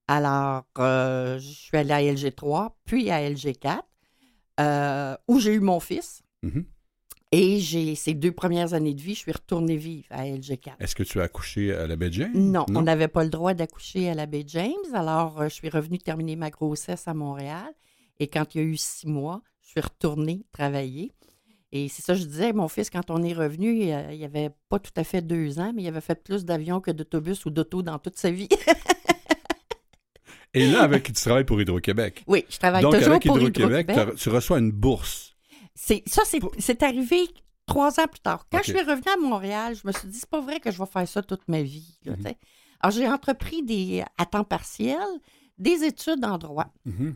[SPEAKER 4] Alors, euh, je suis allée à LG3, puis à LG4, euh, où j'ai eu mon fils.
[SPEAKER 2] Mhm.
[SPEAKER 4] Et j'ai ces deux premières années de vie, je suis retournée vivre à LG4.
[SPEAKER 2] Est-ce que tu as accouché à la baie James?
[SPEAKER 4] Non, on n'avait pas le droit d'accoucher à la baie James. Alors, euh, je suis revenue terminer ma grossesse à Montréal. Et quand il y a eu six mois, je suis retournée travailler. Et c'est ça, je disais, mon fils, quand on est revenu, il il avait pas tout à fait deux ans, mais il avait fait plus d'avions que d'autobus ou d'auto dans toute sa vie. [laughs]
[SPEAKER 2] Et là, avec qui tu travailles pour Hydro-Québec.
[SPEAKER 4] oui, je travaille
[SPEAKER 2] Donc,
[SPEAKER 4] toujours
[SPEAKER 2] avec
[SPEAKER 4] pour
[SPEAKER 2] Hydro-Québec,
[SPEAKER 4] Hydro-Québec.
[SPEAKER 2] tu reçois une bourse.
[SPEAKER 4] C'est, ça, c'est, c'est arrivé trois ans plus tard. Quand je suis revenue à Montréal, je me suis dit, c'est pas vrai que je vais faire ça toute ma vie. là,
[SPEAKER 2] Mhm.
[SPEAKER 4] Alors, j'ai entrepris des, à temps partiel des études en droit.
[SPEAKER 2] Mhm.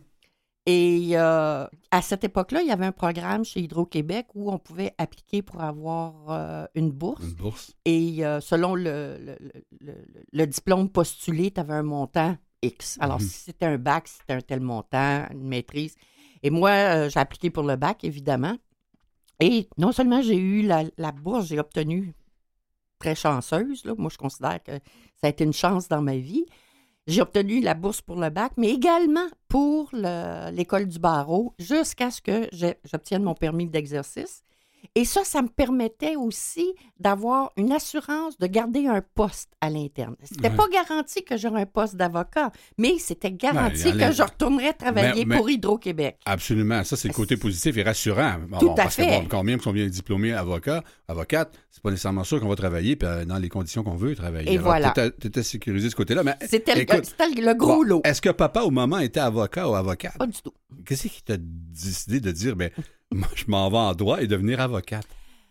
[SPEAKER 4] Et euh, à cette époque-là, il y avait un programme chez Hydro-Québec où on pouvait appliquer pour avoir euh, une bourse.
[SPEAKER 2] Une bourse.
[SPEAKER 4] Et euh, selon le, le- le- le- le diplôme postulé, tu avais un montant X. Alors,
[SPEAKER 2] Mhm.
[SPEAKER 4] si c'était un bac, c'était un tel montant, une maîtrise. Et moi, euh, j'ai appliqué pour le bac, évidemment. Et non seulement j'ai eu la, bourse, j'ai obtenu très chanceuse. Là. Moi, je considère que ça a été une chance dans ma vie. J'ai obtenu la bourse pour le bac, mais également pour le- l'école du barreau, jusqu'à ce que j'obtienne mon permis d'exercice. Et ça, ça me permettait aussi d'avoir une assurance de garder un poste à l'interne. C'était
[SPEAKER 2] Ouais.
[SPEAKER 4] pas garanti que j'aurais un poste d'avocat, mais c'était garanti
[SPEAKER 2] Ben,
[SPEAKER 4] que je retournerais travailler
[SPEAKER 2] Mais- mais-
[SPEAKER 4] pour Hydro-Québec.
[SPEAKER 2] Absolument. Ça, c'est le côté positif et rassurant.
[SPEAKER 4] Tout
[SPEAKER 2] bon,
[SPEAKER 4] à
[SPEAKER 2] parce
[SPEAKER 4] fait.
[SPEAKER 2] que bon, quand même sont bien diplômés avocats, avocates, c'est pas nécessairement sûr qu'on va travailler puis, euh, dans les conditions qu'on veut travailler.
[SPEAKER 4] Et voilà.
[SPEAKER 2] Tu étais sécurisé de ce côté-là. Mais
[SPEAKER 4] C'était le, gros
[SPEAKER 2] bon,
[SPEAKER 4] lot.
[SPEAKER 2] Est-ce que papa ou maman était avocat ou avocate?
[SPEAKER 4] Pas du tout.
[SPEAKER 2] Qu'est-ce qui t'a décidé de dire, ben, moi, je m'en vais en droit et devenir avocate?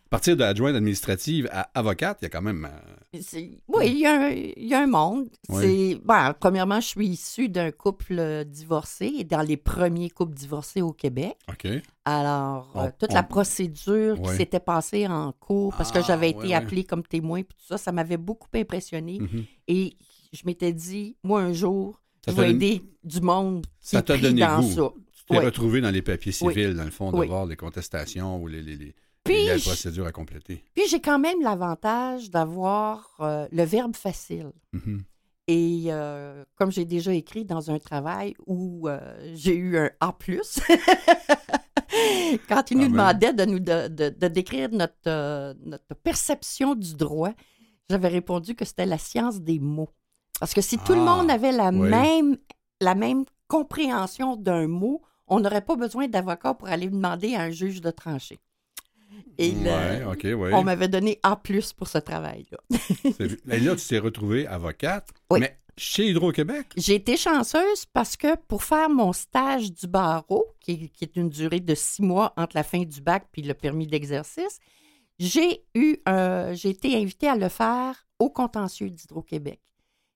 [SPEAKER 2] Partir de adjointe administrative à avocate, il y a quand même. euh,
[SPEAKER 4] Oui, il y, a un- il y a un monde.
[SPEAKER 2] Oui.
[SPEAKER 4] C'est bon, premièrement, je suis issue d'un couple euh, divorcé et dans les premiers couples divorcés au Québec.
[SPEAKER 2] OK.
[SPEAKER 4] Alors, euh, toute
[SPEAKER 2] on-
[SPEAKER 4] la procédure qui s'était passée en cours, parce que
[SPEAKER 2] Ah,
[SPEAKER 4] j'avais été
[SPEAKER 2] ouais.
[SPEAKER 4] appelée comme témoin, puis tout ça, ça m'avait beaucoup impressionné.
[SPEAKER 2] Mhm.
[SPEAKER 4] Et je m'étais dit, moi, un jour,
[SPEAKER 2] Ça
[SPEAKER 4] je vais aider du monde qui
[SPEAKER 2] Ça
[SPEAKER 4] est pris
[SPEAKER 2] donné
[SPEAKER 4] dans
[SPEAKER 2] goût.
[SPEAKER 4] ça.
[SPEAKER 2] Tu t'es
[SPEAKER 4] Oui.
[SPEAKER 2] retrouvé dans les papiers
[SPEAKER 4] Oui.
[SPEAKER 2] civils, dans le fond, de
[SPEAKER 4] Oui.
[SPEAKER 2] voir les contestations ou les, les, les,
[SPEAKER 4] Puis,
[SPEAKER 2] les procédures à compléter.
[SPEAKER 4] Puis j'ai quand même l'avantage d'avoir euh, le verbe facile.
[SPEAKER 2] Mhm.
[SPEAKER 4] Et euh, comme j'ai déjà écrit dans un travail où euh, j'ai eu un A, [laughs] quand il nous
[SPEAKER 2] Ah ben.
[SPEAKER 4] demandait de nous de, de- de décrire notre, notre perception du droit, j'avais répondu que c'était la science des mots. Parce que si tout le
[SPEAKER 2] Ah,
[SPEAKER 4] monde avait la, même, la même compréhension d'un mot, on n'aurait pas besoin d'avocat pour aller demander à un juge de trancher. Et le-
[SPEAKER 2] ouais, oui.
[SPEAKER 4] on m'avait donné A pour ce travail-là. [laughs]
[SPEAKER 2] Et là, tu t'es retrouvée avocate,
[SPEAKER 4] Oui.
[SPEAKER 2] mais chez Hydro-Québec?
[SPEAKER 4] J'ai été chanceuse parce que pour faire mon stage du barreau, qui est, qui est une durée de six mois entre la fin du bac puis le permis d'exercice, j'ai eu un- j'ai été invitée à le faire au contentieux d'Hydro-Québec.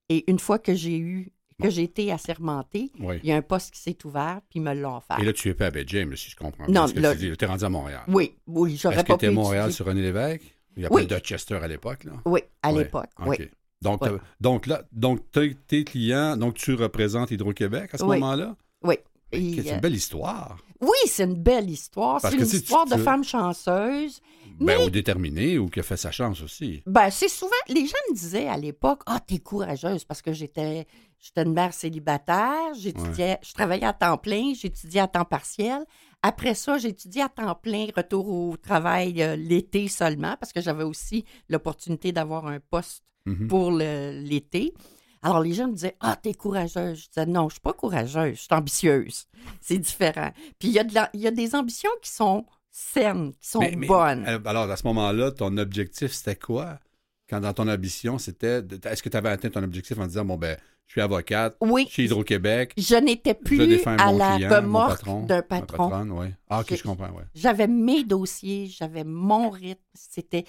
[SPEAKER 4] Et une fois que j'ai eu que j'ai été assermentée,
[SPEAKER 2] Oui.
[SPEAKER 4] il y a un poste qui s'est ouvert puis ils me l'ont offert.
[SPEAKER 2] Et là, tu es pas à James, si je comprends
[SPEAKER 4] Non,
[SPEAKER 2] bien ce que
[SPEAKER 4] là-
[SPEAKER 2] tu dis. Tu es rendu à Montréal.
[SPEAKER 4] Oui, oui, j'aurais
[SPEAKER 2] Est-ce que
[SPEAKER 4] pas
[SPEAKER 2] tu à Montréal sur René Lévesque? Il y a
[SPEAKER 4] Oui.
[SPEAKER 2] pas de Chester à l'époque, là?
[SPEAKER 4] Oui, à
[SPEAKER 2] Ouais,
[SPEAKER 4] l'époque, oui.
[SPEAKER 2] Donc,
[SPEAKER 4] Ouais.
[SPEAKER 2] t'as- donc là, donc t'es- clients, donc tu représentes Hydro-Québec à ce
[SPEAKER 4] Oui.
[SPEAKER 2] moment-là?
[SPEAKER 4] Oui.
[SPEAKER 2] C'est
[SPEAKER 4] euh,
[SPEAKER 2] une belle histoire.
[SPEAKER 4] Oui, c'est une belle histoire. C'est une
[SPEAKER 2] si tu-
[SPEAKER 4] histoire de
[SPEAKER 2] tu-
[SPEAKER 4] femme chanceuse.
[SPEAKER 2] Ben,
[SPEAKER 4] Mais-
[SPEAKER 2] ou déterminé, ou qui a fait sa chance aussi.
[SPEAKER 4] Ben, c'est souvent, les gens me disaient à l'époque, ah, t'es courageuse parce que j'étais, j'étais une mère célibataire, j'étudiais, je travaillais à temps plein, j'étudiais à temps partiel. Après ça, étudié à temps plein, retour au travail euh, l'été seulement parce que j'avais aussi l'opportunité d'avoir un poste
[SPEAKER 2] Mhm.
[SPEAKER 4] pour l'été. Alors, les gens me disaient, ah, t'es courageuse. Je disais, non, je suis pas courageuse, je suis ambitieuse. C'est différent. Puis, il y, a de la- il y a des ambitions qui sont saines, qui sont
[SPEAKER 2] Mais- mais,
[SPEAKER 4] bonnes.
[SPEAKER 2] euh, Alors, à ce moment-là, ton objectif, c'était quoi? Quand dans ton ambition, c'était. Est-ce que tu avais atteint ton objectif en disant, bon, ben, je suis avocate
[SPEAKER 4] oui,
[SPEAKER 2] chez Hydro-Québec,
[SPEAKER 4] je n'étais
[SPEAKER 2] je
[SPEAKER 4] plus à la
[SPEAKER 2] client,
[SPEAKER 4] remorque d'un patron.
[SPEAKER 2] Ah, ok,
[SPEAKER 4] J'ai-
[SPEAKER 2] je comprends, ouais.
[SPEAKER 4] J'avais mes dossiers, j'avais mon rythme. C'était.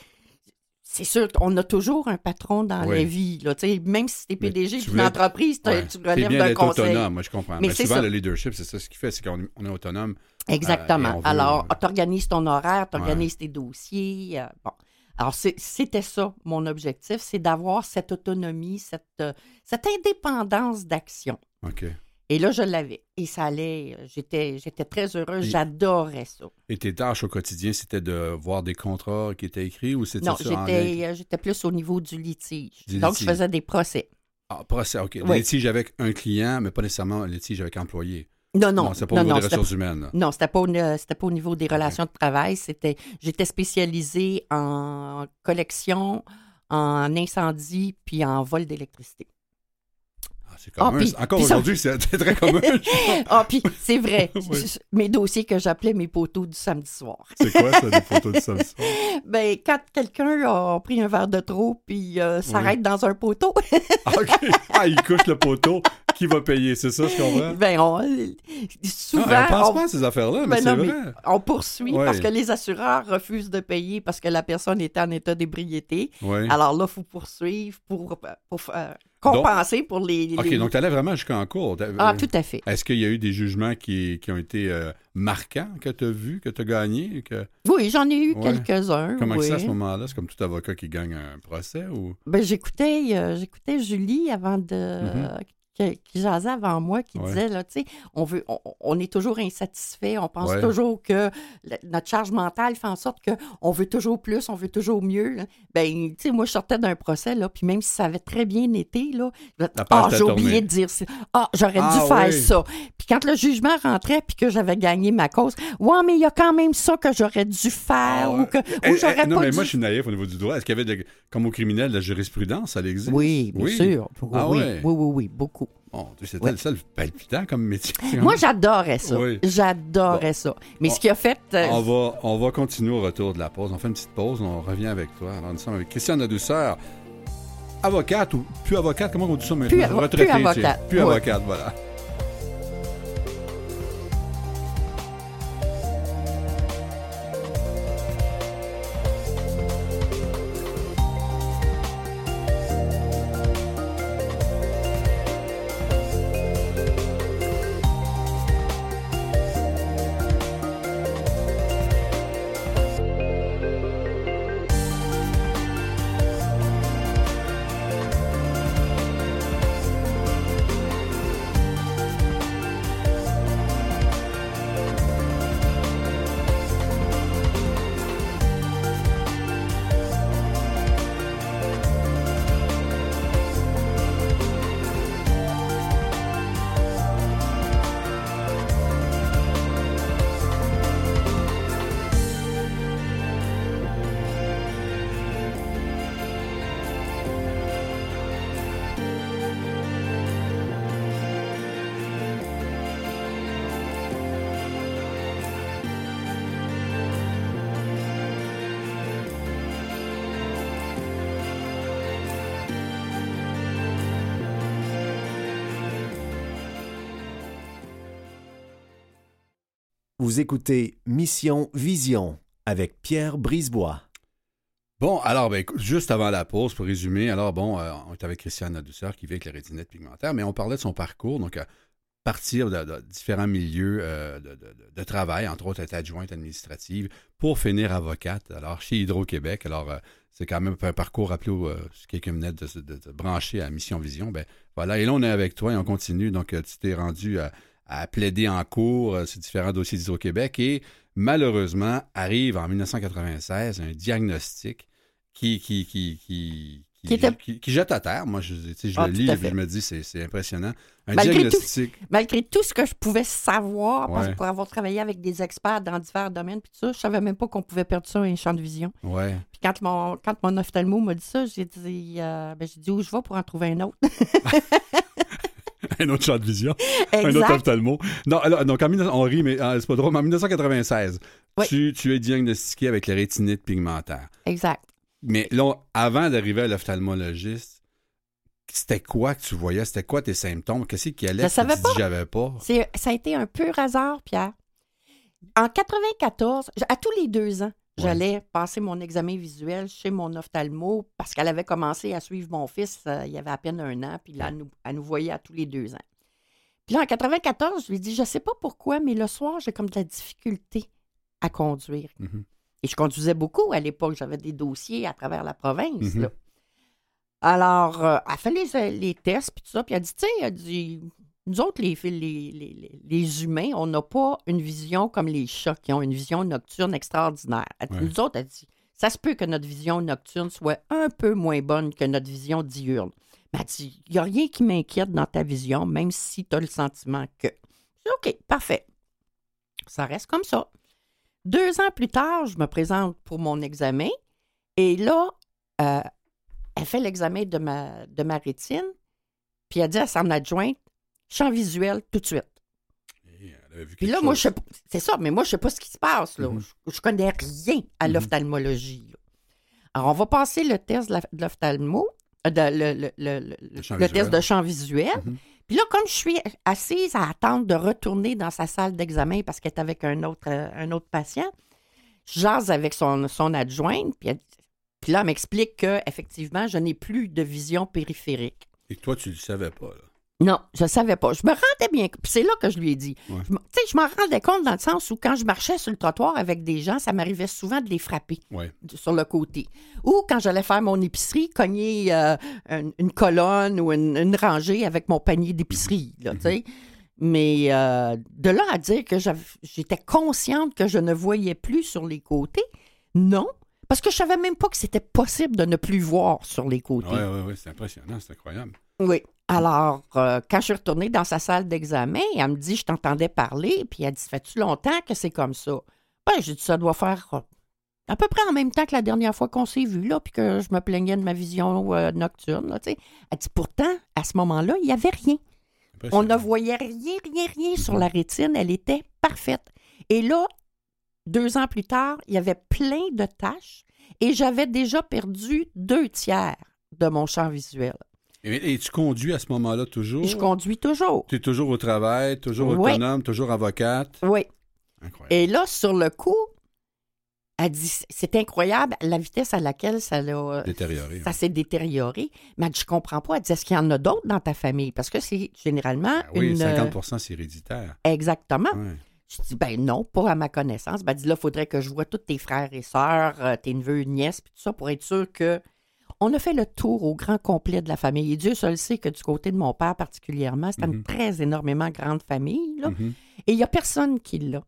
[SPEAKER 4] C'est sûr qu'on a toujours un patron dans
[SPEAKER 2] Oui.
[SPEAKER 4] la vie. Là, même si tu es
[SPEAKER 2] Mais
[SPEAKER 4] PDG d'une entreprise,
[SPEAKER 2] Ouais.
[SPEAKER 4] tu relèves d'un conseil.
[SPEAKER 2] autonome, moi je comprends.
[SPEAKER 4] Mais
[SPEAKER 2] souvent,
[SPEAKER 4] ça.
[SPEAKER 2] le leadership, c'est ça ce qui fait, c'est qu'on on est autonome.
[SPEAKER 4] Exactement.
[SPEAKER 2] Euh, veut-
[SPEAKER 4] Alors, tu organises ton horaire, tu organises tes dossiers. euh, bon. Alors, c'était ça, mon objectif, c'est d'avoir cette autonomie, cette, euh, cette indépendance d'action.
[SPEAKER 2] OK.
[SPEAKER 4] Et là, je l'avais. Et ça allait, euh, j'étais, j'étais très heureuse, j'adorais ça.
[SPEAKER 2] Et tes tâches au quotidien, c'était de voir des contrats qui étaient écrits ou c'était
[SPEAKER 4] Non, j'étais, euh, j'étais plus au niveau du litige.
[SPEAKER 2] Du
[SPEAKER 4] Donc, je faisais des procès.
[SPEAKER 2] Ah, procès, OK.
[SPEAKER 4] Oui.
[SPEAKER 2] Litige avec un client, mais pas nécessairement un litige avec employé.
[SPEAKER 4] Non, non.
[SPEAKER 2] c'est pas au
[SPEAKER 4] non,
[SPEAKER 2] niveau
[SPEAKER 4] non,
[SPEAKER 2] des
[SPEAKER 4] c'était-
[SPEAKER 2] ressources humaines.
[SPEAKER 4] Non, c'était pas, au- euh, c'était pas au niveau des relations de travail. C'était, j'étais spécialisée en collection, en incendie, puis en vol d'électricité.
[SPEAKER 2] C'est commun.
[SPEAKER 4] Ah,
[SPEAKER 2] Encore
[SPEAKER 4] ça-
[SPEAKER 2] aujourd'hui, c'est très commun. [laughs]
[SPEAKER 4] Ah, puis c'est vrai, [laughs]
[SPEAKER 2] Oui.
[SPEAKER 4] mes dossiers que j'appelais mes poteaux du samedi soir.
[SPEAKER 2] c'est quoi ça, des photos de samedi soir? [laughs]
[SPEAKER 4] Ben, quand quelqu'un a pris un verre de trop, puis euh, s'arrête dans un poteau,
[SPEAKER 2] Ah, OK. Ah, il couche le poteau. Qui va payer? C'est ça, je comprends?
[SPEAKER 4] ben, on, souvent,
[SPEAKER 2] Ah, on pense
[SPEAKER 4] on-
[SPEAKER 2] pas à ces affaires-là, mais
[SPEAKER 4] Ben
[SPEAKER 2] c'est vrai.
[SPEAKER 4] on poursuit parce que les assureurs refusent de payer parce que la personne était en état d'ébriété. Alors là, il faut poursuivre pour, pour euh, compenser pour les.
[SPEAKER 2] OK, donc tu allais vraiment jusqu'en cours.
[SPEAKER 4] Ah,
[SPEAKER 2] euh,
[SPEAKER 4] tout à fait.
[SPEAKER 2] Est-ce qu'il y a eu des jugements qui, qui ont été euh, marquants que tu as vus, que tu as gagnés? Que...
[SPEAKER 4] Oui, j'en ai eu
[SPEAKER 2] Ouais.
[SPEAKER 4] quelques-uns.
[SPEAKER 2] Comment
[SPEAKER 4] oui.
[SPEAKER 2] que c'est à ce moment-là? C'est comme tout avocat qui gagne un procès ou?
[SPEAKER 4] Ben, j'écoutais, euh, j'écoutais Julie avant de.
[SPEAKER 2] Mhm.
[SPEAKER 4] Qui, qui jasait avant moi, qui
[SPEAKER 2] Ouais.
[SPEAKER 4] disait, là, tu sais, on, veut, on, on est toujours insatisfait, on pense
[SPEAKER 2] Ouais.
[SPEAKER 4] toujours que notre charge mentale fait en sorte qu'on veut toujours plus, on veut toujours mieux. là. Ben, tu sais, moi, je sortais d'un procès, là, puis même si ça avait très bien été, là, ah, j'ai oublié de dire ça. Ah, j'aurais
[SPEAKER 2] Ah,
[SPEAKER 4] dû faire
[SPEAKER 2] oui.
[SPEAKER 4] ça. Puis quand le jugement rentrait, puis que j'avais gagné ma cause, ouais, mais il y a quand même ça que j'aurais dû faire,
[SPEAKER 2] Ah,
[SPEAKER 4] ou que
[SPEAKER 2] Eh,
[SPEAKER 4] ou
[SPEAKER 2] eh,
[SPEAKER 4] j'aurais
[SPEAKER 2] non,
[SPEAKER 4] pas
[SPEAKER 2] mais
[SPEAKER 4] dû
[SPEAKER 2] moi, je suis naïf au niveau du droit. Est-ce qu'il y avait, de- comme au criminel, de la jurisprudence, ça existe?
[SPEAKER 4] Oui, bien
[SPEAKER 2] Oui.
[SPEAKER 4] sûr.
[SPEAKER 2] Ah
[SPEAKER 4] oui, oui, oui, oui, beaucoup.
[SPEAKER 2] Bon, c'était
[SPEAKER 4] Ouais.
[SPEAKER 2] le seul palpitant comme métier. [laughs]
[SPEAKER 4] Moi, j'adorais ça.
[SPEAKER 2] Oui.
[SPEAKER 4] J'adorais ça. Mais ce qui a fait. euh,
[SPEAKER 2] On va, on va continuer au retour de la pause. On fait une petite pause, on revient avec toi. Alors, nous sommes avec Christiane Douceur, avocate ou plus avocate, comment on dit ça maintenant?
[SPEAKER 4] Plus avo-
[SPEAKER 2] Retraitée,
[SPEAKER 4] plus avocate.
[SPEAKER 2] Plus
[SPEAKER 4] Ouais.
[SPEAKER 2] avocate, voilà.
[SPEAKER 1] Vous écoutez Mission Vision avec Pierre Brisebois.
[SPEAKER 2] Bon, alors, ben, juste avant la pause, pour résumer, alors, bon, euh, on est avec Christiane Douceur qui vit avec la rétinite pigmentaire, mais on parlait de son parcours, donc à partir de, différents milieux euh, de, travail, entre autres être adjointe administrative, pour finir avocate, alors chez Hydro-Québec. Alors, euh, c'est quand même un parcours, rappelez euh, quelqu'un venait de, brancher à Mission Vision. Ben, voilà, et là, on est avec toi et on continue. Donc, euh, tu t'es rendu à, à plaider en cours euh, sur différents dossiers d'Hydro-Québec et malheureusement, arrive en 1996 un diagnostic qui, qui, qui, qui, qui,
[SPEAKER 4] Qui était-
[SPEAKER 2] qui- qui jette à terre. Moi, je, tu sais, je
[SPEAKER 4] Ah,
[SPEAKER 2] le
[SPEAKER 4] tout
[SPEAKER 2] lis et je me dis, c'est, c'est impressionnant. Un
[SPEAKER 4] Malgré tout-
[SPEAKER 2] diagnostic.
[SPEAKER 4] malgré tout ce que je pouvais savoir, parce que pour avoir travaillé avec des experts dans divers domaines, puis tout ça, je savais même pas qu'on pouvait perdre ça un champ de vision.
[SPEAKER 2] Ouais.
[SPEAKER 4] Puis quand mon, quand mon ophtalmo m'a dit ça, j'ai dit, euh, ben, j'ai dit où je vais pour en trouver un autre? [laughs] [laughs]
[SPEAKER 2] un autre champ de vision. Un autre ophtalmo. Non, alors, donc en 19... on rit, mais ah, c'est pas drôle. mais En 1996,
[SPEAKER 4] Oui.
[SPEAKER 2] tu, tu es diagnostiqué avec la rétinite pigmentaire.
[SPEAKER 4] Exact.
[SPEAKER 2] Mais là, avant d'arriver à l'ophtalmologiste, c'était quoi que tu voyais? C'était quoi tes symptômes? Qu'est-ce qui allait?
[SPEAKER 4] Je
[SPEAKER 2] que
[SPEAKER 4] savais pas.
[SPEAKER 2] J'avais pas?
[SPEAKER 4] Ça a été un pur hasard, Pierre. En 94, j- à tous les deux ans,
[SPEAKER 2] Ouais.
[SPEAKER 4] j'allais passer mon examen visuel chez mon ophtalmo parce qu'elle avait commencé à suivre mon fils euh, il y avait à peine un an, puis là, elle nous, elle nous voyait à tous les deux ans. Puis là, en 94, je lui ai dit, je sais pas pourquoi, mais le soir, j'ai comme de la difficulté à conduire.
[SPEAKER 2] Mhm.
[SPEAKER 4] Et je conduisais beaucoup à l'époque. J'avais des dossiers à travers la province. Là. Alors, euh, elle fait les, les tests, puis tout ça. Puis elle dit, tu sais, elle dit, nous autres, les, les, les, les- les humains, on n'a pas une vision comme les chats qui ont une vision nocturne extraordinaire. Elle
[SPEAKER 2] Ouais.
[SPEAKER 4] Nous autres, elle dit, ça se peut que notre vision nocturne soit un peu moins bonne que notre vision diurne. Elle m'a dit, il n'y a rien qui m'inquiète dans ta vision, même si tu as le sentiment que. OK, parfait. Ça reste comme ça. Deux ans plus tard, je me présente pour mon examen. Et là, euh, elle fait l'examen de ma, de ma rétine. Puis elle dit à son adjointe, champ visuel tout de suite.
[SPEAKER 2] Vu
[SPEAKER 4] Puis là, moi, je sais. C'est ça, mais moi, je sais pas ce qui se passe. Là.
[SPEAKER 2] Mhm.
[SPEAKER 4] je, je connais rien à
[SPEAKER 2] Mhm.
[SPEAKER 4] l'ophtalmologie. là. Alors, on va passer le test de la- de l'ophtalmo, euh, de- le, le- le- le- test
[SPEAKER 2] visuel.
[SPEAKER 4] de champ visuel.
[SPEAKER 2] Mhm.
[SPEAKER 4] Puis là, comme je suis assise à attendre de retourner dans sa salle d'examen parce qu'elle est avec un autre, euh, un autre patient, je jase avec son, son adjointe. Puis, elle- puis là, elle m'explique que effectivement, je n'ai plus de vision périphérique.
[SPEAKER 2] Et toi, tu le savais pas, là.
[SPEAKER 4] Non, je savais pas. Je me rendais bien. Puis c'est là que je lui ai dit.
[SPEAKER 2] Ouais.
[SPEAKER 4] Tu sais, je m'en rendais compte dans le sens où quand je marchais sur le trottoir avec des gens, ça m'arrivait souvent de les frapper
[SPEAKER 2] Ouais.
[SPEAKER 4] sur le côté. Ou quand j'allais faire mon épicerie, cogner euh, une, une colonne ou une, une rangée avec mon panier d'épicerie, là, tu sais. Mais euh, de là à dire que j'étais consciente que je ne voyais plus sur les côtés, non. Parce que je savais même pas que c'était possible de ne plus voir sur les côtés.
[SPEAKER 2] Ouais, ouais, ouais, c'est impressionnant, c'est incroyable.
[SPEAKER 4] Oui. Alors, euh, quand je suis retournée dans sa salle d'examen, elle me dit Je t'entendais parler, puis elle dit Fais-tu longtemps que c'est comme ça? Ben, j'ai dit Ça doit faire euh, à peu près en même temps que la dernière fois qu'on s'est vu, là, puis que je me plaignais de ma vision euh, nocturne, là, tu sais. Elle dit Pourtant, à ce moment-là, il n'y avait rien. On ne voyait rien, rien, rien sur la rétine. Elle était parfaite. Et là, deux ans plus tard, il y avait plein de taches et j'avais déjà perdu deux tiers de mon champ visuel.
[SPEAKER 2] Et, et tu conduis à ce moment-là toujours?
[SPEAKER 4] Je conduis toujours.
[SPEAKER 2] Tu es toujours au travail, toujours autonome, toujours avocate?
[SPEAKER 4] Oui.
[SPEAKER 2] Incroyable.
[SPEAKER 4] Et là, sur le coup, elle dit c'est incroyable la vitesse à laquelle ça, l'a-
[SPEAKER 2] Détérioré.
[SPEAKER 4] ça s'est détérioré. Mais elle dit, je comprends pas. Elle dit est-ce qu'il y en a d'autres dans ta famille? Parce que c'est généralement
[SPEAKER 2] Ben oui,
[SPEAKER 4] une.
[SPEAKER 2] 50% c'est héréditaire.
[SPEAKER 4] Exactement. Je dis, ben non, pas à ma connaissance. Ben, elle dit, là, il faudrait que je vois tous tes frères et sœurs, euh, tes neveux, nièces, puis tout ça, pour être sûr que. On a fait le tour au grand complet de la famille. Et Dieu seul sait que du côté de mon père particulièrement, c'était
[SPEAKER 2] Mhm.
[SPEAKER 4] une très énormément grande famille. là.
[SPEAKER 2] Mhm.
[SPEAKER 4] Et il n'y a personne qui l'a.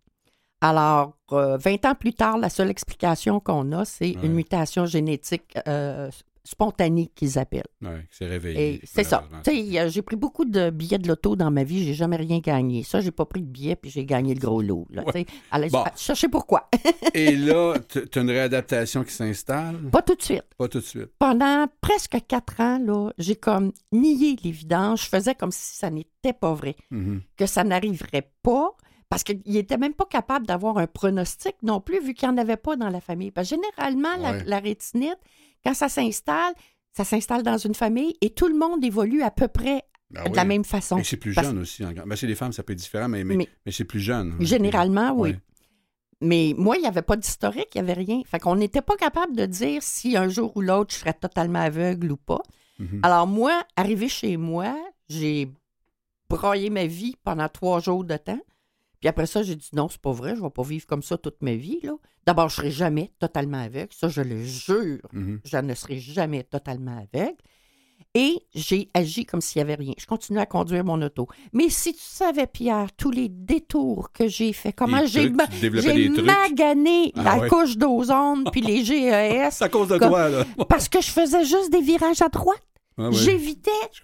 [SPEAKER 4] Alors, euh, 20 ans plus tard, la seule explication qu'on a, c'est
[SPEAKER 2] Ouais.
[SPEAKER 4] une mutation génétique euh, spontanée qu'ils appellent.
[SPEAKER 2] Ouais, c'est réveillé.
[SPEAKER 4] C'est ça.
[SPEAKER 2] malheureusement.
[SPEAKER 4] Tu sais, j'ai pris beaucoup de billets de loto dans ma vie, j'ai jamais rien gagné. Ça, j'ai pas pris de billets puis j'ai gagné le gros lot. Là,
[SPEAKER 2] Ouais.
[SPEAKER 4] Allez,
[SPEAKER 2] Bon.
[SPEAKER 4] chercher pourquoi. [laughs]
[SPEAKER 2] Et là, tu as une réadaptation qui s'installe?
[SPEAKER 4] pas tout de suite.
[SPEAKER 2] Pas tout de suite.
[SPEAKER 4] Pendant presque quatre ans, là, j'ai comme nié l'évidence. Je faisais comme si ça n'était pas vrai,
[SPEAKER 2] Mhm.
[SPEAKER 4] que ça n'arriverait pas. Parce qu'il n'était même pas capable d'avoir un pronostic non plus, vu qu'il n'y en avait pas dans la famille. Parce que généralement, la, rétinite, quand ça s'installe, ça s'installe dans une famille et tout le monde évolue à peu près
[SPEAKER 2] Ben
[SPEAKER 4] de
[SPEAKER 2] oui.
[SPEAKER 4] la même façon.
[SPEAKER 2] Et c'est plus
[SPEAKER 4] Parce-
[SPEAKER 2] jeune aussi. en- Ben, chez les femmes, ça peut être différent, mais, mais,
[SPEAKER 4] Mais-
[SPEAKER 2] mais c'est plus jeune.
[SPEAKER 4] Généralement, oui. Mais moi, il n'y avait pas d'historique, il n'y avait rien. Fait qu'on n'était pas capable de dire si un jour ou l'autre, je serais totalement aveugle ou pas.
[SPEAKER 2] Mhm.
[SPEAKER 4] Alors moi, arrivé chez moi, j'ai broyé ma vie pendant trois jours de temps. Puis après ça, j'ai dit non, c'est pas vrai, je vais pas vivre comme ça toute ma vie. là. D'abord, je serai jamais totalement aveugle. Ça, je le jure. Je ne serai jamais totalement aveugle. Et j'ai agi comme s'il n'y avait rien. Je continue à conduire mon auto. Mais si tu savais, Pierre, tous les détours que j'ai fait, comment j'ai ma- magané
[SPEAKER 2] Ah
[SPEAKER 4] la
[SPEAKER 2] ouais.
[SPEAKER 4] couche d'ozone puis les GES [laughs]
[SPEAKER 2] à cause de
[SPEAKER 4] Comme-
[SPEAKER 2] toi, là.
[SPEAKER 4] parce que je faisais juste des virages à droite.
[SPEAKER 2] Ah.
[SPEAKER 4] J'évitais
[SPEAKER 2] Je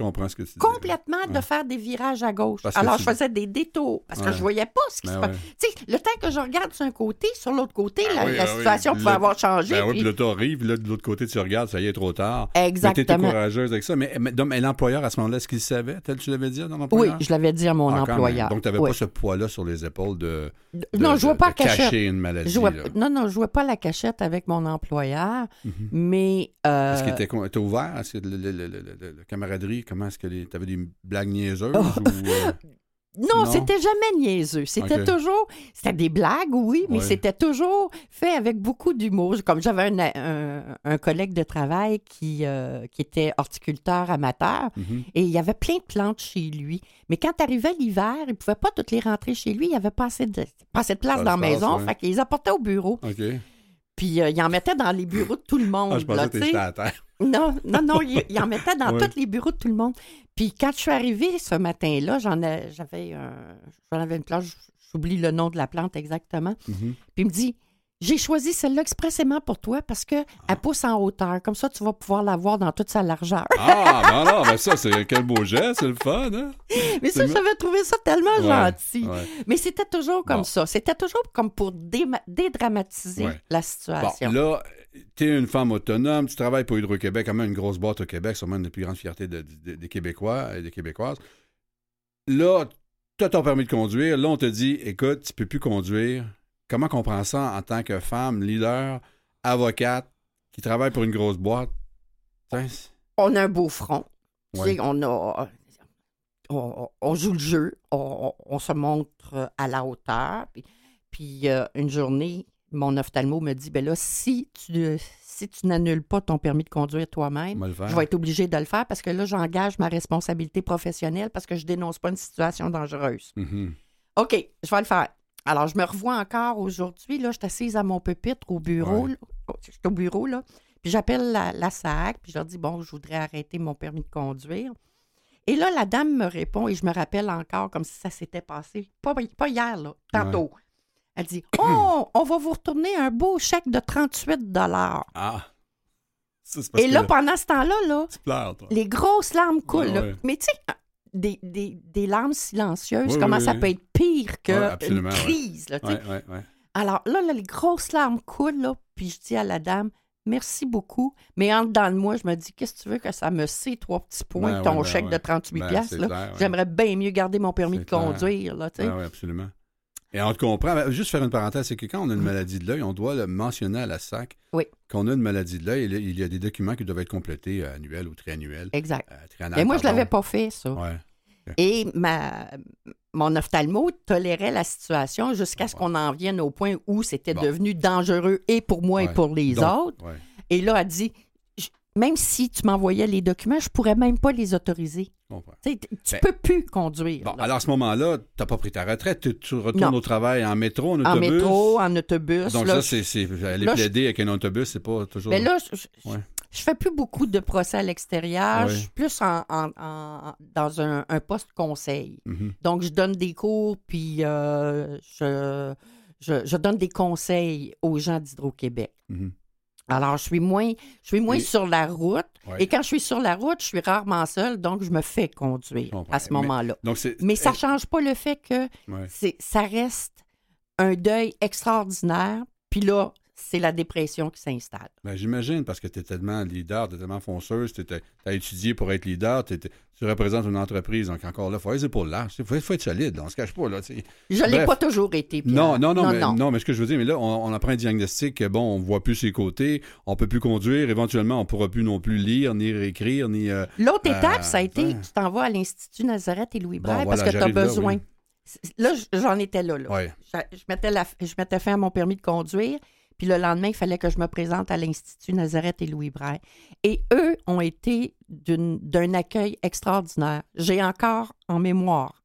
[SPEAKER 4] complètement de faire des virages à gauche. Alors,
[SPEAKER 2] tu-
[SPEAKER 4] je faisais des détours parce que je voyais pas ce qui
[SPEAKER 2] Ben
[SPEAKER 4] se
[SPEAKER 2] ouais.
[SPEAKER 4] passait. Le temps que je regarde sur un côté, sur l'autre côté,
[SPEAKER 2] Ah
[SPEAKER 4] la,
[SPEAKER 2] oui,
[SPEAKER 4] la
[SPEAKER 2] ah oui.
[SPEAKER 4] situation pouvait
[SPEAKER 2] Le-
[SPEAKER 4] avoir changé.
[SPEAKER 2] Ben oui,
[SPEAKER 4] puis-
[SPEAKER 2] tu arrives, là, de l'autre côté, tu regardes, ça y est, trop tard. Mais
[SPEAKER 4] Exactement.
[SPEAKER 2] courageuse avec ça. Mais, mais, mais l'employeur, à ce moment-là, est-ce qu'il savait, tel que tu l'avais dit dans
[SPEAKER 4] Oui,
[SPEAKER 2] l'employeur?
[SPEAKER 4] je l'avais dit à mon
[SPEAKER 2] Ah,
[SPEAKER 4] employeur.
[SPEAKER 2] Donc, tu n'avais
[SPEAKER 4] Oui.
[SPEAKER 2] pas ce poids-là sur les épaules de, de,
[SPEAKER 4] non, je pas à
[SPEAKER 2] de
[SPEAKER 4] cachette.
[SPEAKER 2] cacher une maladie.
[SPEAKER 4] Je. Non, non, je jouais pas à la cachette avec mon employeur,
[SPEAKER 2] Mhm.
[SPEAKER 4] mais euh,
[SPEAKER 2] Est-ce qu'il était ouvert? Le camaraderie, comment est-ce que tu avais des blagues niaiseuses?
[SPEAKER 4] Oh.
[SPEAKER 2] ou, euh, [laughs]
[SPEAKER 4] non,
[SPEAKER 2] Non?
[SPEAKER 4] c'était jamais niaiseux. C'était toujours, c'était des blagues, oui, mais
[SPEAKER 2] Ouais.
[SPEAKER 4] c'était toujours fait avec beaucoup d'humour. Comme j'avais un, un- un collègue de travail qui, euh, qui était horticulteur amateur,
[SPEAKER 2] mhm.
[SPEAKER 4] Et il y avait plein de plantes chez lui. Mais quand arrivait l'hiver, il ne pouvait pas toutes les rentrer chez lui. Il n'y avait pas assez de, pas assez de place dans la maison.
[SPEAKER 2] ouais.
[SPEAKER 4] Fait qu'il les apportait au bureau. Puis euh, il en mettait dans les bureaux de tout le monde.
[SPEAKER 2] Ah, je pensais
[SPEAKER 4] là,
[SPEAKER 2] que à terre.
[SPEAKER 4] Non, non, non, il, il en mettait dans [laughs]
[SPEAKER 2] Ouais.
[SPEAKER 4] tous les bureaux de tout le monde. Puis quand je suis arrivée ce matin-là, j'en ai- j'avais j'en avais une plante, j'oublie le nom de la plante exactement.
[SPEAKER 2] Mhm.
[SPEAKER 4] Puis il me dit J'ai choisi celle-là expressément pour toi parce qu'elle pousse en hauteur. Comme ça, tu vas pouvoir la voir dans toute sa largeur.
[SPEAKER 2] Ah, ben non, ben ça, c'est quel beau geste, c'est le fun, hein? [laughs]
[SPEAKER 4] Mais ça, j'avais trouvé ça tellement
[SPEAKER 2] Ouais,
[SPEAKER 4] gentil.
[SPEAKER 2] ouais.
[SPEAKER 4] Mais c'était toujours comme
[SPEAKER 2] Bon.
[SPEAKER 4] ça. C'était toujours comme pour dédramatiser la
[SPEAKER 2] Bon,
[SPEAKER 4] situation.
[SPEAKER 2] là, tu es une femme autonome, tu travailles pour Hydro-Québec, quand même une grosse boîte au Québec, sûrement une des plus grandes fiertés de- de- des Québécois et des Québécoises. Là, tu as ton permis de conduire. Là, on te dit, écoute, tu peux plus conduire. Comment qu'on prend ça en tant que femme, leader, avocate, qui travaille pour une grosse boîte?
[SPEAKER 4] On a un beau front.
[SPEAKER 2] Ouais.
[SPEAKER 4] on a. On, on joue le jeu, on, on- on se montre à la hauteur. Puis, puis, euh, une journée, mon ophtalmo me dit ben là, si tu, si tu n'annules pas ton permis de conduire
[SPEAKER 2] on
[SPEAKER 4] toi-même, je vais être obligé de le faire parce que là, j'engage ma responsabilité professionnelle parce que je dénonce pas une situation dangereuse.
[SPEAKER 2] Mhm.
[SPEAKER 4] OK, je vais le faire. Alors, je me revois encore aujourd'hui. Là, je suis assise à mon pupitre au bureau.
[SPEAKER 2] Ouais.
[SPEAKER 4] là. Je suis au bureau, là. Puis j'appelle la, la SAC, puis je leur dis, bon, je voudrais arrêter mon permis de conduire. Et là, la dame me répond, et je me rappelle encore comme si ça s'était passé, pas, pas hier, là, tantôt. Elle dit, [clears throat] oh, on va vous retourner un beau chèque de 38
[SPEAKER 2] Ah! Ça, c'est parce
[SPEAKER 4] Et là,
[SPEAKER 2] que
[SPEAKER 4] pendant ce temps-là, là,
[SPEAKER 2] pleures,
[SPEAKER 4] les grosses larmes coulent.
[SPEAKER 2] Ouais,
[SPEAKER 4] là.
[SPEAKER 2] ouais.
[SPEAKER 4] Mais tu sais, des, des- des larmes silencieuses,
[SPEAKER 2] Oui,
[SPEAKER 4] comment
[SPEAKER 2] oui,
[SPEAKER 4] ça
[SPEAKER 2] oui.
[SPEAKER 4] peut être pire qu'une
[SPEAKER 2] ouais.
[SPEAKER 4] crise. Là. Alors là, là, les grosses larmes coulent, là, puis je dis à la dame, merci beaucoup. Mais en dedans de moi, je me dis, qu'est-ce que tu veux que ça me sait, trois petits points,
[SPEAKER 2] Ben
[SPEAKER 4] ton
[SPEAKER 2] ben
[SPEAKER 4] chèque de 38
[SPEAKER 2] Ben,
[SPEAKER 4] piastres, là? J'aimerais bien mieux garder mon permis de
[SPEAKER 2] clair.
[SPEAKER 4] conduire, là.
[SPEAKER 2] Oui, absolument. Et on te comprend. Ben, Juste faire une parenthèse, c'est que quand on a une maladie de l'œil, on doit le mentionner à la SAC
[SPEAKER 4] Oui.
[SPEAKER 2] qu'on a une maladie de l'œil. Il y a des documents qui doivent être complétés euh, annuels ou triannuels.
[SPEAKER 4] Exact.
[SPEAKER 2] Euh,
[SPEAKER 4] Et moi, je
[SPEAKER 2] pardon.
[SPEAKER 4] l'avais pas fait, ça.
[SPEAKER 2] Ouais.
[SPEAKER 4] Et ma, mon ophtalmo tolérait la situation jusqu'à ce qu'on en vienne au point où c'était
[SPEAKER 2] Bon.
[SPEAKER 4] devenu dangereux et pour moi et pour les
[SPEAKER 2] Donc,
[SPEAKER 4] autres.
[SPEAKER 2] ouais.
[SPEAKER 4] Et là, elle dit, même si tu m'envoyais les documents, je pourrais même pas les autoriser. Tu
[SPEAKER 2] Ben,
[SPEAKER 4] peux plus conduire.
[SPEAKER 2] Bon, alors à ce moment-là, tu n'as pas pris ta retraite. Tu, tu retournes
[SPEAKER 4] Non.
[SPEAKER 2] au travail en métro, en
[SPEAKER 4] en
[SPEAKER 2] autobus.
[SPEAKER 4] métro, en autobus.
[SPEAKER 2] Donc
[SPEAKER 4] là,
[SPEAKER 2] ça, c'est, aller
[SPEAKER 4] là, je-
[SPEAKER 2] plaider avec un autobus, c'est pas toujours...
[SPEAKER 4] Mais là, je,
[SPEAKER 2] Ouais.
[SPEAKER 4] je fais plus beaucoup de procès à l'extérieur.
[SPEAKER 2] Ouais.
[SPEAKER 4] Je suis plus en, en- en- dans un, un poste conseil.
[SPEAKER 2] Mhm.
[SPEAKER 4] Donc, je donne des cours, puis euh, je, je, je donne des conseils aux gens d'Hydro-Québec.
[SPEAKER 2] Mhm.
[SPEAKER 4] Alors, je suis moins, je suis moins
[SPEAKER 2] Et-
[SPEAKER 4] sur la route.
[SPEAKER 2] Ouais.
[SPEAKER 4] Et quand je suis sur la route, je suis rarement seule, donc je me fais conduire à ce moment-là. Mais ça
[SPEAKER 2] eh,
[SPEAKER 4] change pas le fait que
[SPEAKER 2] ouais.
[SPEAKER 4] ça reste un deuil extraordinaire. Puis là, c'est la dépression qui s'installe.
[SPEAKER 2] Ben, j'imagine, parce que tu es tellement leader, tu es tellement fonceuse, tu as étudié pour être leader, t'es- tu représentes une entreprise. Donc, encore là, il faut les épaules larges. Il faut, faut être solide, là, on se cache pas. Là.
[SPEAKER 4] Je l'ai
[SPEAKER 2] Bref.
[SPEAKER 4] pas toujours été. Pierre.
[SPEAKER 2] non, non, non,
[SPEAKER 4] non,
[SPEAKER 2] mais,
[SPEAKER 4] non.
[SPEAKER 2] non, mais ce que je veux dire, mais là, on, on apprend un diagnostic que, bon, on voit plus ses côtés, on peut plus conduire, éventuellement, on pourra plus non plus lire, ni réécrire, ni... euh,
[SPEAKER 4] L'autre
[SPEAKER 2] Euh,
[SPEAKER 4] étape, ça a été,
[SPEAKER 2] ouais.
[SPEAKER 4] tu t'en vas à l'Institut Nazareth et Louis
[SPEAKER 2] Bon,
[SPEAKER 4] Braille
[SPEAKER 2] voilà,
[SPEAKER 4] parce que tu as
[SPEAKER 2] là,
[SPEAKER 4] besoin.
[SPEAKER 2] oui.
[SPEAKER 4] Là, j'en étais là. là.
[SPEAKER 2] Ouais.
[SPEAKER 4] Je, je mettais la- je mettais fin à mon permis de conduire. Puis le lendemain, il fallait que je me présente à l'Institut Nazareth et Louis Braille. Et eux ont été d'un accueil extraordinaire. J'ai encore en mémoire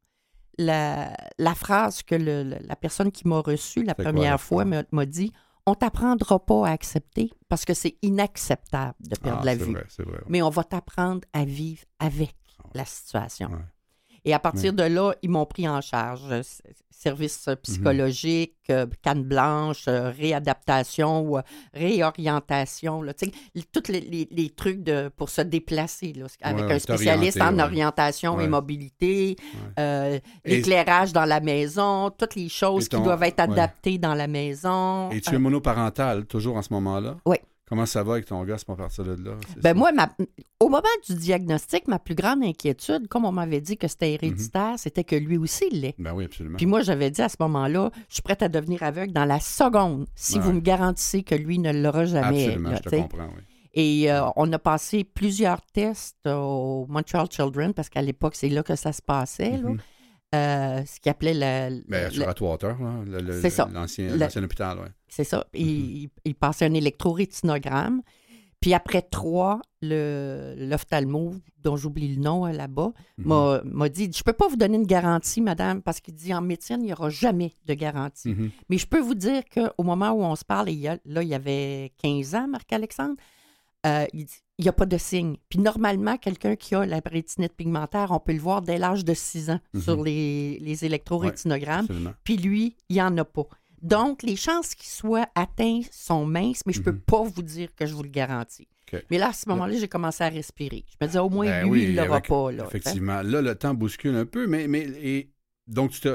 [SPEAKER 4] la, la phrase que le- la personne qui m'a reçu la
[SPEAKER 2] quoi,
[SPEAKER 4] première fois m'a dit On t'apprendra pas à accepter parce que c'est inacceptable de perdre
[SPEAKER 2] Ah,
[SPEAKER 4] la vue.
[SPEAKER 2] vrai, c'est vrai. ouais.
[SPEAKER 4] Mais on va t'apprendre à vivre avec
[SPEAKER 2] Ah
[SPEAKER 4] la situation.
[SPEAKER 2] Ouais.
[SPEAKER 4] Et à partir de là, ils m'ont pris en charge. euh, Service psychologique, euh, canne blanche, euh, réadaptation ou réorientation. Là, tous les, les- les trucs de, pour se déplacer là, avec
[SPEAKER 2] Ouais,
[SPEAKER 4] un spécialiste en
[SPEAKER 2] ouais.
[SPEAKER 4] orientation et mobilité, euh, l'éclairage dans la maison, toutes les choses
[SPEAKER 2] ton-
[SPEAKER 4] qui doivent être adaptées dans la maison.
[SPEAKER 2] Et tu es monoparental, toujours en ce moment-là?
[SPEAKER 4] Oui.
[SPEAKER 2] Comment ça va avec ton gars, pas partir de là?
[SPEAKER 4] Ben moi, ma- au moment du diagnostic, ma plus grande inquiétude, comme on m'avait dit que c'était héréditaire, c'était que lui aussi il l'est.
[SPEAKER 2] Ben oui, absolument.
[SPEAKER 4] Puis moi, j'avais dit à ce moment-là, je suis prête à devenir aveugle dans la seconde si
[SPEAKER 2] Ouais.
[SPEAKER 4] vous me garantissez que lui ne l'aura jamais.
[SPEAKER 2] Absolument,
[SPEAKER 4] là,
[SPEAKER 2] je te comprends, oui.
[SPEAKER 4] Et euh, on a passé plusieurs tests au Montreal Children, parce qu'à l'époque, c'est là que ça se passait, là.
[SPEAKER 2] Mhm.
[SPEAKER 4] Euh, ce qu'ils appelait le...
[SPEAKER 2] Ben,
[SPEAKER 4] le-
[SPEAKER 2] le-
[SPEAKER 4] C'est ça.
[SPEAKER 2] l'ancien hôpital, oui.
[SPEAKER 4] C'est ça. Il,
[SPEAKER 2] Mhm.
[SPEAKER 4] il passait un électrorétinogramme. Puis après trois, l'ophtalmo, dont j'oublie le nom euh, là-bas,
[SPEAKER 2] Mhm.
[SPEAKER 4] m'a dit Je peux pas vous donner une garantie, madame, parce qu'il dit en médecine, il n'y aura jamais de garantie.
[SPEAKER 2] Mhm.
[SPEAKER 4] Mais je peux vous dire qu'au moment où on se parle, il y a- là, il y avait 15 ans, Marc-Alexandre, euh, il dit il n'y a pas de signe. Puis normalement, quelqu'un qui a la rétinite pigmentaire, on peut le voir dès l'âge de 6 ans sur les, les électrorétinogrammes. Puis lui, il n'y en a pas. Donc, les chances qu'il soit atteint sont minces, mais je peux
[SPEAKER 2] Mhm.
[SPEAKER 4] pas vous dire que je vous le garantis. Mais là, à ce moment-là, j'ai commencé à respirer. Je me disais, au moins,
[SPEAKER 2] Ben
[SPEAKER 4] lui,
[SPEAKER 2] oui,
[SPEAKER 4] il l'aura
[SPEAKER 2] avec-
[SPEAKER 4] pas. Là,
[SPEAKER 2] Effectivement. Là, le temps bouscule un peu, mais, mais et, donc, tu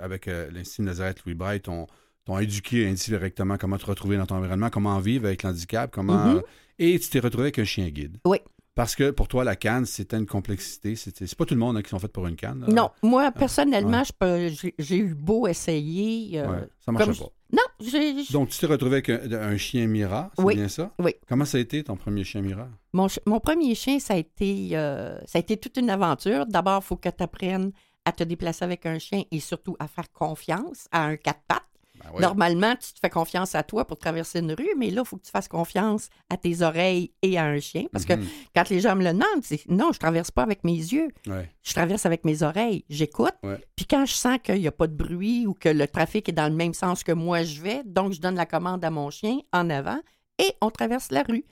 [SPEAKER 2] avec euh, l'Institut Nazareth Louis Braille, t'ont t'ont éduqué indirectement comment te retrouver dans ton environnement, comment vivre avec l'handicap, comment.
[SPEAKER 4] Mhm.
[SPEAKER 2] Et tu t'es retrouvé avec un chien guide.
[SPEAKER 4] Oui.
[SPEAKER 2] Parce que pour toi, la canne, c'était une complexité. C'était- C'est pas tout le monde hein, qui sont faits pour une canne. là.
[SPEAKER 4] Non, moi, personnellement,
[SPEAKER 2] ouais.
[SPEAKER 4] je peux- j'ai eu beau essayer. euh,
[SPEAKER 2] Ouais, ça marchait
[SPEAKER 4] comme
[SPEAKER 2] pas.
[SPEAKER 4] Non, j'ai-
[SPEAKER 2] Donc, tu t'es retrouvé avec un, un chien Mira, c'est
[SPEAKER 4] Oui.
[SPEAKER 2] bien ça?
[SPEAKER 4] Oui.
[SPEAKER 2] Comment ça a été ton premier chien Mira?
[SPEAKER 4] mon, mon premier chien, ça a, été, euh, ça a été toute une aventure. D'abord, il faut que tu apprennes à te déplacer avec un chien et surtout à faire confiance à un quatre pattes.
[SPEAKER 2] Ben ouais.
[SPEAKER 4] Normalement, tu te fais confiance à toi pour traverser une rue, mais là, il faut que tu fasses confiance à tes oreilles et à un chien. Parce que
[SPEAKER 2] Mhm.
[SPEAKER 4] quand les gens me le demandent, c'est non, je traverse pas avec mes yeux,
[SPEAKER 2] Ouais.
[SPEAKER 4] je traverse avec mes oreilles. J'écoute.
[SPEAKER 2] Ouais.
[SPEAKER 4] Puis quand je sens qu'il n'y a pas de bruit ou que le trafic est dans le même sens que moi je vais, donc je donne la commande à mon chien en avant et on traverse la rue.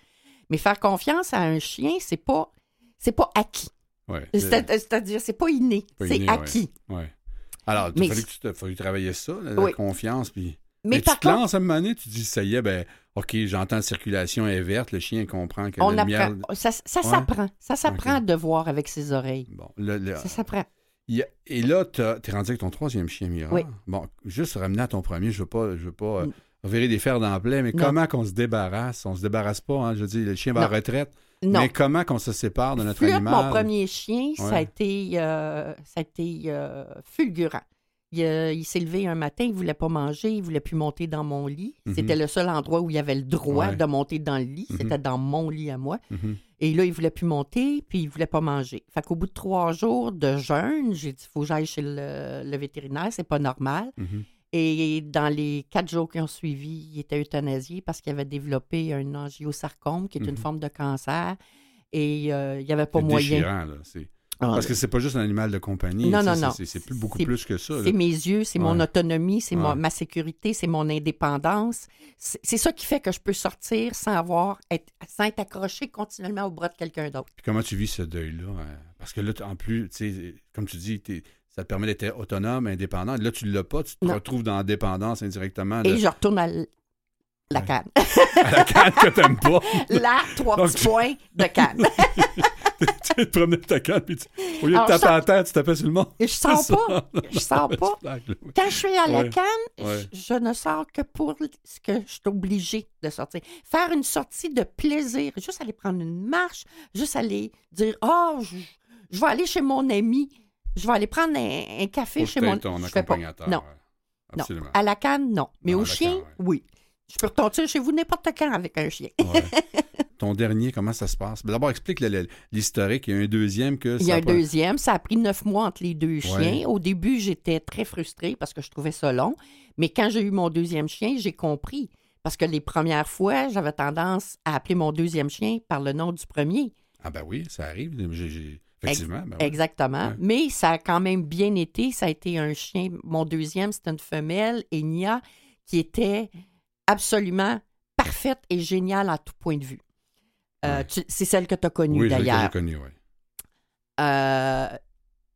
[SPEAKER 4] Mais faire confiance à un chien, c'est pas c'est pas acquis.
[SPEAKER 2] Ouais.
[SPEAKER 4] C'est-à-dire, c'est pas inné, c'est acquis.
[SPEAKER 2] Ouais. Alors, il tu fallu travailler ça, la, confiance, puis...
[SPEAKER 4] Mais,
[SPEAKER 2] Mais
[SPEAKER 4] par
[SPEAKER 2] tu te
[SPEAKER 4] contre,
[SPEAKER 2] lances à un moment donné, tu te dis, ça y est, ben, OK, j'entends la circulation est verte, le chien comprend que
[SPEAKER 4] on
[SPEAKER 2] la
[SPEAKER 4] apprend.
[SPEAKER 2] lumière...
[SPEAKER 4] Ça, ça
[SPEAKER 2] Ouais.
[SPEAKER 4] s'apprend. Ça s'apprend
[SPEAKER 2] Ok.
[SPEAKER 4] de voir avec ses oreilles.
[SPEAKER 2] Bon, le- le-
[SPEAKER 4] Ça s'apprend.
[SPEAKER 2] a- et là, t'as- t'es rendu avec ton troisième chien Mira.
[SPEAKER 4] Oui.
[SPEAKER 2] Bon, juste ramener à ton premier, je veux pas, je veux pas euh, Revirer des fers dans la plaie, mais
[SPEAKER 4] Non.
[SPEAKER 2] comment qu'on se débarrasse? On se débarrasse pas, hein, je veux dire, le chien va à
[SPEAKER 4] Non.
[SPEAKER 2] la retraite,
[SPEAKER 4] Non.
[SPEAKER 2] mais comment qu'on se sépare de notre animal?
[SPEAKER 4] mon premier chien, ça a été, euh, ça a été euh, fulgurant. Il, euh, il s'est levé un matin, il voulait pas manger, il voulait plus monter dans mon lit.
[SPEAKER 2] Mhm.
[SPEAKER 4] C'était le seul endroit où il avait le droit
[SPEAKER 2] Ouais.
[SPEAKER 4] de monter dans le lit.
[SPEAKER 2] Mhm.
[SPEAKER 4] C'était dans mon lit à moi.
[SPEAKER 2] Mhm.
[SPEAKER 4] Et là, il voulait plus monter, puis il voulait pas manger. Fait qu'au bout de trois jours de jeûne, j'ai dit, faut que j'aille chez le, le vétérinaire, c'est pas normal. Et dans les quatre jours qui ont suivi, il était euthanasié parce qu'il avait développé un angiosarcome, qui est une
[SPEAKER 2] Mhm.
[SPEAKER 4] forme de cancer. Et euh, il n'y avait pas
[SPEAKER 2] C'est
[SPEAKER 4] moyen.
[SPEAKER 2] déchirant, là. C'est-
[SPEAKER 4] Ah,
[SPEAKER 2] Parce que c'est pas juste un animal de compagnie.
[SPEAKER 4] Non,
[SPEAKER 2] tu
[SPEAKER 4] non, non.
[SPEAKER 2] C'est plus- beaucoup plus que ça.
[SPEAKER 4] C'est mes yeux, c'est mon autonomie, c'est
[SPEAKER 2] Ouais.
[SPEAKER 4] ma sécurité, c'est mon indépendance. C'est ça qui fait que je peux sortir sans avoir être, sans être accroché continuellement au bras de quelqu'un d'autre.
[SPEAKER 2] Comment tu vis ce deuil-là? hein? Parce que là, en plus, tu comme tu dis, t'es- ça te permet d'être autonome, indépendant. Là, tu l'as pas, tu te
[SPEAKER 4] Non.
[SPEAKER 2] retrouves dans la dépendance indirectement de,
[SPEAKER 4] Et je retourne à la canne.
[SPEAKER 2] à la canne que t'aimes pas. [laughs]
[SPEAKER 4] Là, trois
[SPEAKER 2] Donc,
[SPEAKER 4] petits points de canne. [laughs]
[SPEAKER 2] tu te promener ta canne, puis tu- au lieu de taper à la tête, tu tapais sur le monde.
[SPEAKER 4] Je sors [laughs] pas. Je sors pas. Quand je suis à la
[SPEAKER 2] Ouais.
[SPEAKER 4] canne,
[SPEAKER 2] Ouais.
[SPEAKER 4] je, je ne sors que pour ce que je suis obligée de sortir. Faire une sortie de plaisir, juste aller prendre une marche, juste aller dire Oh, je, je vais aller chez mon ami, je vais aller prendre un, un café
[SPEAKER 2] Faut
[SPEAKER 4] chez mon
[SPEAKER 2] ton
[SPEAKER 4] je fais pas.
[SPEAKER 2] accompagnateur.
[SPEAKER 4] Non, non. À la canne, non. Mais
[SPEAKER 2] Non,
[SPEAKER 4] au chien,
[SPEAKER 2] canne, ouais.
[SPEAKER 4] oui. Je peux retomber chez vous n'importe quand avec un chien.
[SPEAKER 2] Ouais. [laughs] Ton dernier, comment ça se passe? D'abord, explique l'historique. Il y a un deuxième que
[SPEAKER 4] Il y a un deuxième. Ça a pris neuf mois entre les deux
[SPEAKER 2] Ouais.
[SPEAKER 4] chiens. Au début, j'étais très frustrée parce que je trouvais ça long. Mais quand j'ai eu mon deuxième chien, j'ai compris. Parce que les premières fois, j'avais tendance à appeler mon deuxième chien par le nom du premier.
[SPEAKER 2] Ah ben oui, ça arrive. J'ai- Effectivement. ben oui.
[SPEAKER 4] Exactement. Mais ça a quand même bien été. Ça a été un chien. Mon deuxième, c'était une femelle, Enya, qui était absolument parfaite et géniale à tout point de vue. Euh, C'est celle que tu as connue
[SPEAKER 2] Oui,
[SPEAKER 4] d'ailleurs.
[SPEAKER 2] j'ai connu, oui.
[SPEAKER 4] Euh,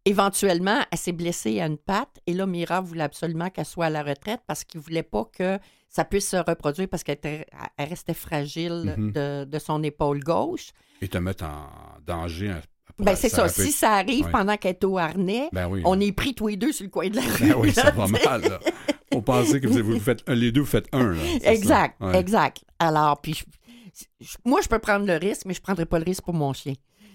[SPEAKER 4] éventuellement, elle s'est blessée à une patte et là, Mira voulait absolument qu'elle soit à la retraite parce qu'il voulait pas que ça puisse se reproduire parce qu'elle restait fragile
[SPEAKER 2] Mhm.
[SPEAKER 4] de, de son épaule gauche.
[SPEAKER 2] Et te mettre en danger.
[SPEAKER 4] Ben, c'est ça. Si ça arrive
[SPEAKER 2] Ouais.
[SPEAKER 4] pendant qu'elle est au harnais,
[SPEAKER 2] Ben oui.
[SPEAKER 4] on est pris tous les deux sur le coin de la rue.
[SPEAKER 2] Ben oui, ça va mal. Là. On pensait que vous, vous faites un, les deux, vous faites un. là.
[SPEAKER 4] Exact,
[SPEAKER 2] Ouais.
[SPEAKER 4] exact. Alors, puis, je- moi, je peux prendre le risque, mais je ne prendrai pas le risque pour mon chien.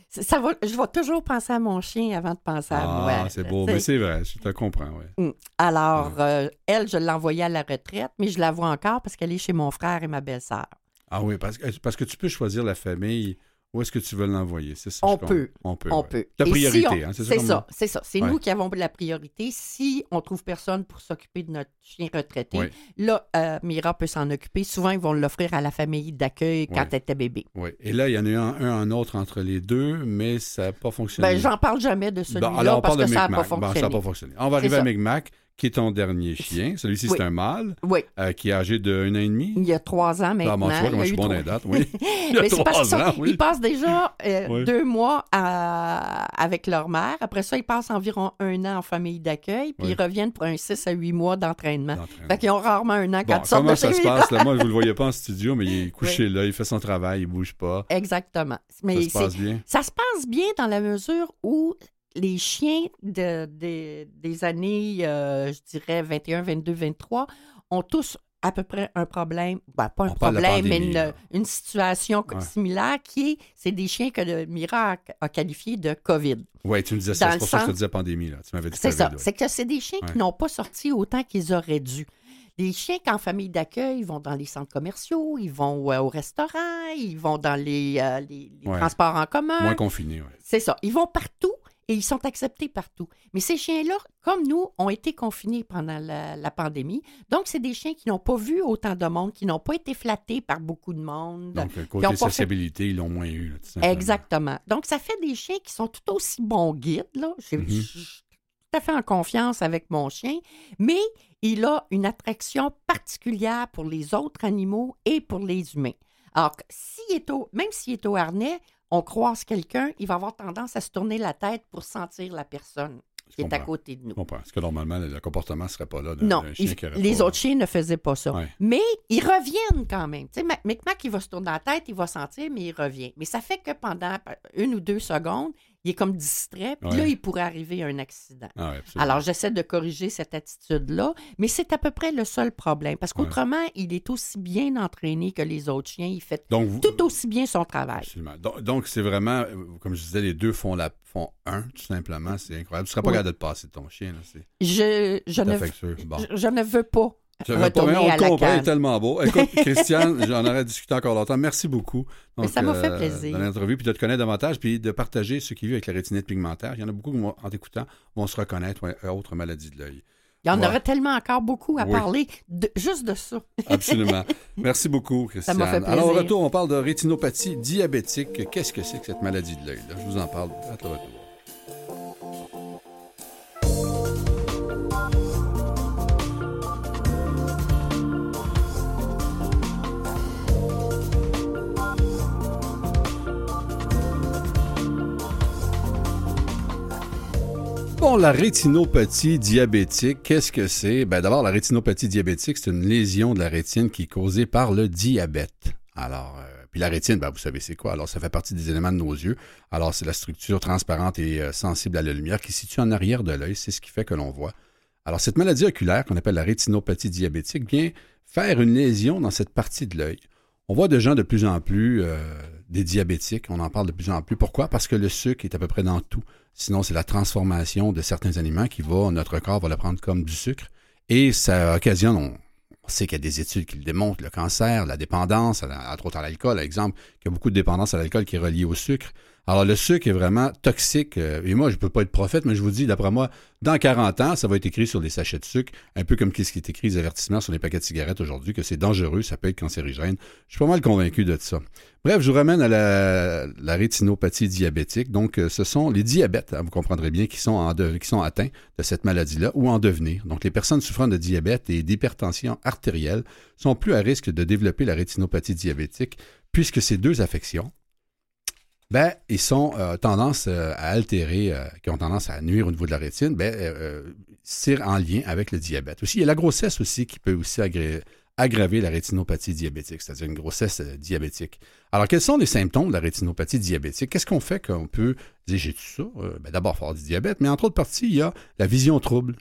[SPEAKER 4] Ça va, je vais toujours penser à mon chien avant de penser à moi.
[SPEAKER 2] Ah, c'est beau. Mais c'est vrai, je te comprends.
[SPEAKER 4] Mm. Alors, euh, elle, je l'ai envoyée à la retraite, mais je la vois encore parce qu'elle est chez mon frère et ma belle-sœur.
[SPEAKER 2] Ah oui, parce que, parce que tu peux choisir la famille. Où est-ce que tu veux l'envoyer? C'est ça.
[SPEAKER 4] On peut.
[SPEAKER 2] On peut.
[SPEAKER 4] On
[SPEAKER 2] ouais.
[SPEAKER 4] peut.
[SPEAKER 2] La
[SPEAKER 4] si
[SPEAKER 2] priorité,
[SPEAKER 4] on-
[SPEAKER 2] hein, c'est ça
[SPEAKER 4] C'est ça, c'est ça. C'est
[SPEAKER 2] Ouais.
[SPEAKER 4] nous qui avons la priorité. Si on trouve personne pour s'occuper de notre chien retraité, là, euh, Mira peut s'en occuper. Souvent, ils vont l'offrir à la famille d'accueil quand elle était bébé.
[SPEAKER 2] Oui. Et là, il y en a eu un, un autre entre les deux, mais ça n'a pas fonctionné.
[SPEAKER 4] Ben, j'en parle jamais de celui-là
[SPEAKER 2] Bon, alors, on
[SPEAKER 4] parce
[SPEAKER 2] parle
[SPEAKER 4] que ça n'a pas
[SPEAKER 2] Bon, ça
[SPEAKER 4] fonctionné.
[SPEAKER 2] n'a pas fonctionné. On va arriver
[SPEAKER 4] C'est
[SPEAKER 2] à
[SPEAKER 4] ça.
[SPEAKER 2] Micmac, qui est ton dernier chien. Celui-ci,
[SPEAKER 4] Oui.
[SPEAKER 2] c'est un mâle
[SPEAKER 4] Oui,
[SPEAKER 2] euh, qui est âgé de un an et demi.
[SPEAKER 4] il y a trois ans maintenant.
[SPEAKER 2] Ah,
[SPEAKER 4] Il y
[SPEAKER 2] moi,
[SPEAKER 4] a
[SPEAKER 2] je suis bon
[SPEAKER 4] trois-
[SPEAKER 2] dans les dates, [laughs] oui. Il y a
[SPEAKER 4] Mais parce
[SPEAKER 2] trois
[SPEAKER 4] sont-
[SPEAKER 2] ans, oui.
[SPEAKER 4] ils passent déjà euh, [laughs]
[SPEAKER 2] Oui.
[SPEAKER 4] deux mois à- avec leur mère. Après ça, ils passent environ un an en famille d'accueil, puis ils reviennent pour un six à huit mois d'entraînement. Fait qu'ils ont rarement un an
[SPEAKER 2] Bon,
[SPEAKER 4] quand ils
[SPEAKER 2] comment ça se passe? Là? Moi, je ne le voyais pas en studio, mais il est couché là, il fait son travail, il bouge pas.
[SPEAKER 4] Exactement.
[SPEAKER 2] Ça se passe bien?
[SPEAKER 4] ça se passe bien dans la mesure où les chiens de, de- des années, euh, je dirais 21, 22, 23, ont tous à peu près un problème, ben, pas un
[SPEAKER 2] On
[SPEAKER 4] problème, mais une, une situation
[SPEAKER 2] Ouais.
[SPEAKER 4] similaire qui est, c'est des chiens que le Mira a, a qualifié de COVID.
[SPEAKER 2] Oui, tu me disais ça, c'est pour ça que je te
[SPEAKER 4] sens-
[SPEAKER 2] disais pandémie. Là. Tu m'avais dit
[SPEAKER 4] C'est ça.
[SPEAKER 2] ouais.
[SPEAKER 4] C'est que c'est des chiens
[SPEAKER 2] Ouais.
[SPEAKER 4] qui n'ont pas sorti autant qu'ils auraient dû. Les chiens qu'en famille d'accueil, ils vont dans les centres commerciaux, ils vont euh, au restaurant, ils vont dans les, euh, les- les transports en commun.
[SPEAKER 2] Moins confiné, oui.
[SPEAKER 4] C'est ça. Ils vont partout et ils sont acceptés partout. Mais ces chiens-là, comme nous, ont été confinés pendant la, la pandémie. Donc, c'est des chiens qui n'ont pas vu autant de monde, qui n'ont pas été flattés par beaucoup de monde.
[SPEAKER 2] Donc, le côté
[SPEAKER 4] pas fait-
[SPEAKER 2] ils l'ont moins eu. là.
[SPEAKER 4] Exactement. Donc, ça fait des chiens qui sont tout aussi bons guides. Là. Je
[SPEAKER 2] Mhm.
[SPEAKER 4] je suis tout à fait en confiance avec mon chien, mais il a une attraction particulière pour les autres animaux et pour les humains. Alors, que s'il est au, même s'il est au harnais, on croise quelqu'un, il va avoir tendance à se tourner la tête pour sentir la personne qui est à côté de nous.
[SPEAKER 2] Parce que normalement, le, comportement ne serait pas là
[SPEAKER 4] Non,
[SPEAKER 2] chien
[SPEAKER 4] il- les
[SPEAKER 2] pas-
[SPEAKER 4] autres chiens ne faisaient pas ça.
[SPEAKER 2] Ouais.
[SPEAKER 4] Mais ils reviennent quand même. Tu sais, Mac- Micmac, il va se tourner la tête, il va sentir, mais il revient. Mais ça fait que pendant une ou deux secondes, il est comme distrait, puis
[SPEAKER 2] Ouais.
[SPEAKER 4] là, il pourrait arriver un accident.
[SPEAKER 2] Ah.
[SPEAKER 4] Alors, j'essaie de corriger cette attitude-là, mais c'est à peu près le seul problème. Parce qu'autrement, il est aussi bien entraîné que les autres chiens. Il fait
[SPEAKER 2] Donc, vous-
[SPEAKER 4] tout aussi bien son travail.
[SPEAKER 2] Absolument. Donc, c'est vraiment, comme je disais, les deux font, la, font un, tout simplement. C'est incroyable. Tu serais pas
[SPEAKER 4] Oui.
[SPEAKER 2] capable de te passer de ton chien. Là.
[SPEAKER 4] Ne.
[SPEAKER 2] Bon.
[SPEAKER 4] je ne veux pas
[SPEAKER 2] Je veux pas, on le comprend, il est tellement beau. Écoute, [laughs] Christiane, j'en aurais discuté encore longtemps. Merci beaucoup.
[SPEAKER 4] Mais ça m'a fait plaisir.
[SPEAKER 2] Dans l'interview, puis de te connaître davantage, puis de partager ce qui vivent avec la rétinite pigmentaire. Il y en a beaucoup qui, en t'écoutant, vont se reconnaître ouais, à autres maladies de l'œil.
[SPEAKER 4] Il y en
[SPEAKER 2] Ouais.
[SPEAKER 4] aurait tellement encore beaucoup à
[SPEAKER 2] Oui.
[SPEAKER 4] parler de- juste de ça.
[SPEAKER 2] Absolument. [laughs] Merci beaucoup, Christiane.
[SPEAKER 4] Ça m'a fait
[SPEAKER 2] Alors, au
[SPEAKER 4] plaisir.
[SPEAKER 2] retour, on parle de rétinopathie diabétique. Qu'est-ce que c'est que cette maladie de l'œil? Je vous en parle à le retour. Bon, la rétinopathie diabétique, qu'est-ce que c'est? Ben, d'abord, la rétinopathie diabétique, c'est une lésion de la rétine qui est causée par le diabète. Alors, euh, puis la rétine, ben, vous savez c'est quoi? Alors, ça fait partie des éléments de nos yeux. Alors, c'est la structure transparente et euh, sensible à la lumière qui se situe en arrière de l'œil. C'est ce qui fait que l'on voit. Alors, cette maladie oculaire qu'on appelle la rétinopathie diabétique vient faire une lésion dans cette partie de l'œil. On voit de gens de plus en plus euh, des diabétiques, on en parle de plus en plus. Pourquoi? Parce que le sucre est à peu près dans tout. Sinon, c'est la transformation de certains aliments qui va, notre corps va le prendre comme du sucre. Et ça occasionne, on, sait qu'il y a des études qui le démontrent, le cancer, la dépendance, à entre autres à l'alcool, par exemple, qu'il y a beaucoup de dépendance à l'alcool qui est reliée au sucre. Alors, le sucre est vraiment toxique. euh, Et moi, je ne peux pas être prophète, mais je vous dis, d'après moi, dans 40 ans, ça va être écrit sur des sachets de sucre, un peu comme ce qui est écrit les avertissements sur les paquets de cigarettes aujourd'hui, que c'est dangereux, ça peut être cancérigène. Je suis pas mal convaincu de ça. Bref, je vous ramène à la, rétinopathie diabétique. Donc, euh, ce sont les diabètes, hein, vous comprendrez bien, qui sont, qui sont atteints de cette maladie-là ou en devenir. Donc, les personnes souffrant de diabète et d'hypertension artérielle sont plus à risque de développer la rétinopathie diabétique puisque ces deux affections, ben, ils sont euh, tendance euh, à altérer, euh, qui ont tendance à nuire au niveau de la rétine, ben, c'est en lien avec le diabète. Aussi, il y a la grossesse aussi qui peut aussi aggraver la rétinopathie diabétique, c'est-à-dire une grossesse diabétique. Alors, quels sont les symptômes de la rétinopathie diabétique? Qu'est-ce qu'on fait qu'on peut dire, j'ai tout ça? Ben, D'abord, avoir du diabète, mais entre autres parties, il y a la vision trouble.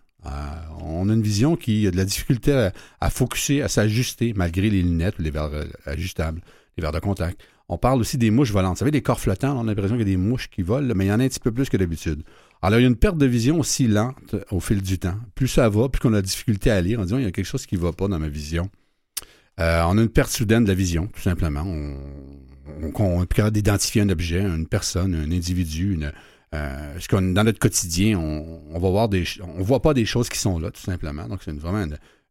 [SPEAKER 2] On a une vision qui a de la difficulté à, à focuser, à s'ajuster, malgré les lunettes ou les verres ajustables, les verres de contact. On parle aussi des mouches volantes. Vous savez, des corps flottants, on a l'impression qu'il y a des mouches qui volent, mais il y en a un petit peu plus que d'habitude. Alors, il y a une perte de vision aussi lente au fil du temps. Plus ça va, plus qu'on a de difficulté à lire, en disant, il y a quelque chose qui ne va pas dans ma vision. Euh, on a une perte soudaine de la vision, tout simplement. On, on, on est capable d'identifier un objet, une personne, un individu. Une, euh, dans notre quotidien, on, on voit pas des choses qui sont là, tout simplement. Donc, c'est vraiment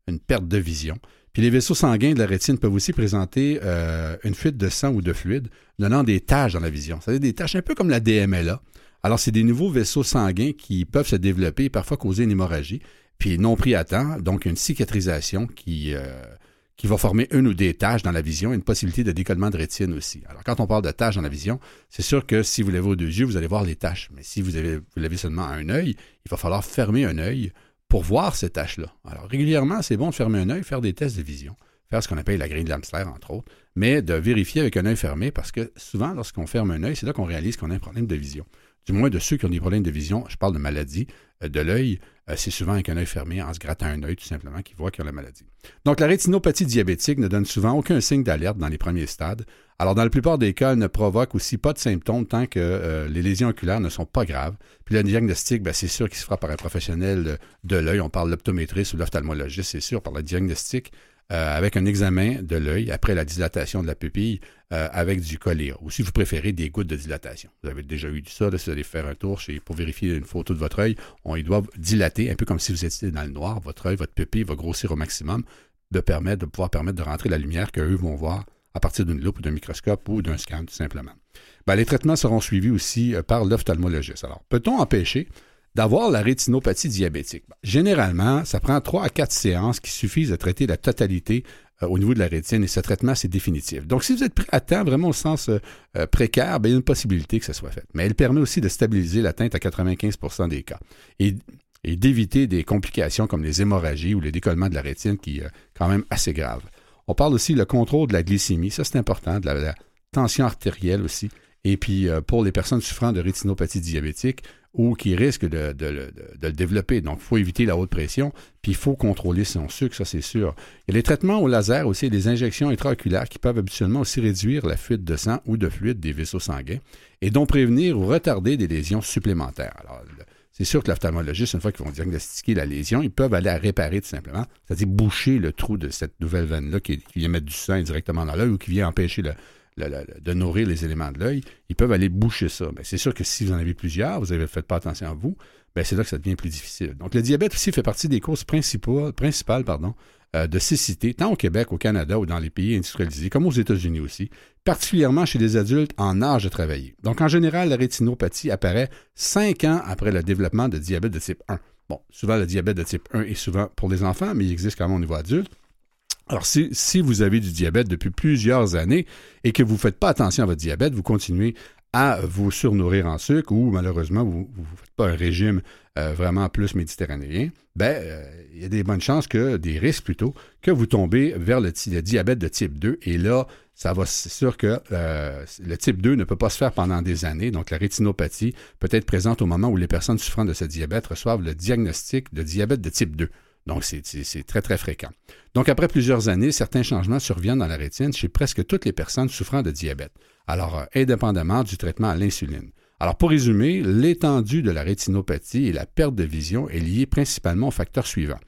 [SPEAKER 2] une perte de vision. Puis les vaisseaux sanguins de la rétine peuvent aussi présenter euh, une fuite de sang ou de fluide, donnant des taches dans la vision. C'est-à-dire des taches un peu comme la DMLA. Alors, c'est des nouveaux vaisseaux sanguins qui peuvent se développer et parfois causer une hémorragie. puis non pris à temps, donc une cicatrisation qui, euh, va former une ou des taches dans la vision, une possibilité de décollement de rétine aussi. Alors, quand on parle de taches dans la vision, c'est sûr que si vous l'avez aux deux yeux, vous allez voir les taches. Mais si vous l'avez seulement à un œil, il va falloir fermer un œil pour voir ces taches-là. Alors, régulièrement, c'est bon de fermer un œil, faire des tests de vision, faire ce qu'on appelle la grille de entre autres, mais de vérifier avec un œil fermé parce que souvent, lorsqu'on ferme un œil, c'est là qu'on réalise qu'on a un problème de vision. Du moins, de ceux qui ont des problèmes de vision, je parle de maladie euh, de l'œil, euh, c'est souvent avec un œil fermé, en se grattant un œil tout simplement, qu'ils voient qu'ils ont la maladie. Donc, la rétinopathie diabétique ne donne souvent aucun signe d'alerte dans les premiers stades. Alors, dans la plupart des cas, elle ne provoque aussi pas de symptômes tant que euh, les lésions oculaires ne sont pas graves. Puis le diagnostic, ben, c'est sûr qu'il se fera par un professionnel de l'œil. On parle l'optométriste ou l'ophtalmologiste, c'est sûr, par le diagnostic. Euh, avec un examen de l'œil après la dilatation de la pupille euh, avec du collier. Ou si vous préférez, des gouttes de dilatation. Vous avez déjà eu ça, là, si vous allez faire un tour pour vérifier une photo de votre œil, on, ils doivent dilater, un peu comme si vous étiez dans le noir. Votre œil, votre pupille va grossir au maximum, de, permettre, de pouvoir permettre de rentrer la lumière qu'eux vont voir à partir d'une loupe ou d'un microscope ou d'un scan, tout simplement. Ben, les traitements seront suivis aussi euh, par l'ophtalmologiste. Alors, peut-on empêcher d'avoir la rétinopathie diabétique? Généralement, ça prend trois à quatre séances qui suffisent à traiter la totalité euh, au niveau de la rétine et ce traitement, c'est définitif. Donc, si vous êtes à temps, vraiment au sens euh, précaire, bien, il y a une possibilité que ça soit fait. Mais elle permet aussi de stabiliser l'atteinte à 95% des cas et, d'éviter des complications comme les hémorragies ou les décollements de la rétine qui est quand même assez grave. On parle aussi le contrôle de la glycémie, ça c'est important, de la, tension artérielle aussi. Et puis, pour les personnes souffrant de rétinopathie diabétique, ou qui risque de, le développer. Donc, il faut éviter la haute pression, puis il faut contrôler son sucre, ça c'est sûr. Il y a les traitements au laser aussi, des injections intraoculaires qui peuvent habituellement aussi réduire la fuite de sang ou de fluide des vaisseaux sanguins et donc prévenir ou retarder des lésions supplémentaires. C'est sûr que l'ophtalmologiste, une fois qu'ils vont diagnostiquer la lésion, ils peuvent aller la réparer tout simplement, c'est-à-dire boucher le trou de cette nouvelle veine-là qui, qui, vient mettre du sang directement dans l'œil ou qui vient empêcher de nourrir les éléments de l'œil, ils peuvent aller boucher ça. Mais c'est sûr que si vous en avez plusieurs, vous n'avez fait pas attention à vous, ben c'est là que ça devient plus difficile. Donc le diabète aussi fait partie des causes principales, principales pardon, euh, de cécité, tant au Québec, au Canada ou dans les pays industrialisés, comme aux États-Unis aussi, particulièrement chez les adultes en âge de travailler. Donc en général, la rétinopathie apparaît cinq ans après le développement de diabète de type 1. Bon, souvent le diabète de type 1 est souvent pour les enfants, mais il existe quand même au niveau adulte. Alors, si, si, vous avez du diabète depuis plusieurs années et que vous ne faites pas attention à votre diabète, vous continuez à vous surnourrir en sucre ou malheureusement vous ne faites pas un régime euh, vraiment plus méditerranéen, ben euh, il y a des bonnes chances que, des risques plutôt, que vous tombez vers le, diabète de type 2 et là, ça va, c'est sûr que euh, le type 2 ne peut pas se faire pendant des années, donc la rétinopathie peut être présente au moment où les personnes souffrant de ce diabète reçoivent le diagnostic de diabète de type 2. Donc, c'est très, très fréquent. Donc, après plusieurs années, certains changements surviennent dans la rétine chez presque toutes les personnes souffrant de diabète, alors indépendamment du traitement à l'insuline. Alors, pour résumer, l'étendue de la rétinopathie et la perte de vision est liée principalement aux facteurs suivants.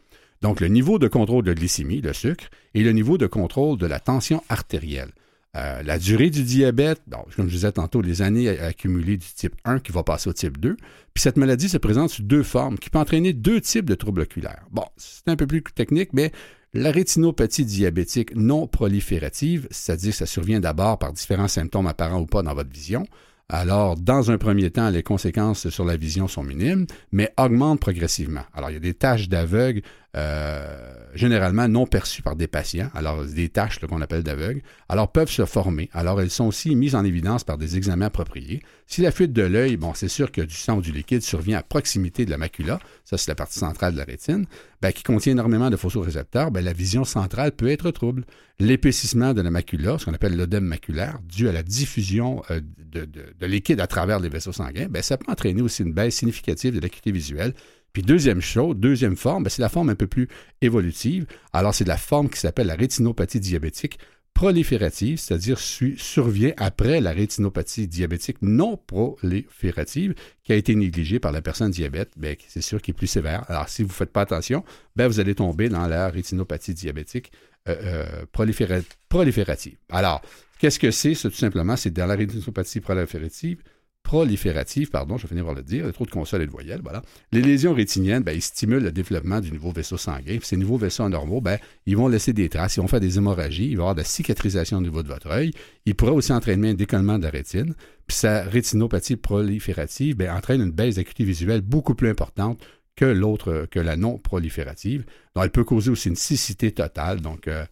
[SPEAKER 2] Donc, le niveau de contrôle de glycémie, le sucre, et le niveau de contrôle de la tension artérielle. Euh, la durée du diabète, comme je disais tantôt, les années accumulées du type 1 qui va passer au type 2. Puis cette maladie se présente sous deux formes qui peut entraîner deux types de troubles oculaires. Bon, c'est un peu plus technique, mais la rétinopathie diabétique non proliférative, c'est-à-dire que ça survient d'abord par différents symptômes apparents ou pas dans votre vision. Alors, dans un premier temps, les conséquences sur la vision sont minimes, mais augmentent progressivement. Alors, il y a des tâches d'aveugle euh, généralement non perçues par des patients, alors des tâches qu'on appelle d'aveugle, alors peuvent se former. Alors elles sont aussi mises en évidence par des examens appropriés. Si la fuite de l'œil, bon, c'est sûr que du sang ou du liquide survient à proximité de la macula, ça c'est la partie centrale de la rétine, ben, qui contient énormément de photorécepteurs, ben, la vision centrale peut être trouble. L'épaississement de la macula, ce qu'on appelle l'œdème maculaire, dû à la diffusion euh, de, de, liquide à travers les vaisseaux sanguins, ben, ça peut entraîner aussi une baisse significative de l'acuité visuelle puis deuxième chose, deuxième forme, ben, c'est la forme un peu plus évolutive. Alors c'est la forme qui s'appelle la rétinopathie diabétique proliférative, c'est-à-dire survient après la rétinopathie diabétique non proliférative qui a été négligée par la personne diabète, ben, c'est sûr qui est plus sévère. Alors si vous ne faites pas attention, ben, vous allez tomber dans la rétinopathie diabétique euh, euh, proliférative. Alors, qu'est-ce que c'est? C'est tout simplement, c'est dans la rétinopathie proliférative, proliférative, pardon, je vais finir par le dire, a trop de consonnes et de voyelles, voilà. Les lésions rétiniennes, ben, ils stimulent le développement du nouveau vaisseau sanguin. ces nouveaux vaisseaux anormaux, ben, ils vont laisser des traces, ils vont faire des hémorragies, il va y avoir de la cicatrisation au niveau de votre œil. Il pourrait aussi entraîner un décollement de la rétine. Puis sa rétinopathie proliférative ben, entraîne une baisse d'acuité visuelle beaucoup plus importante que l'autre, que la non proliférative. Donc, elle peut causer aussi une cécité totale. Donc, euh,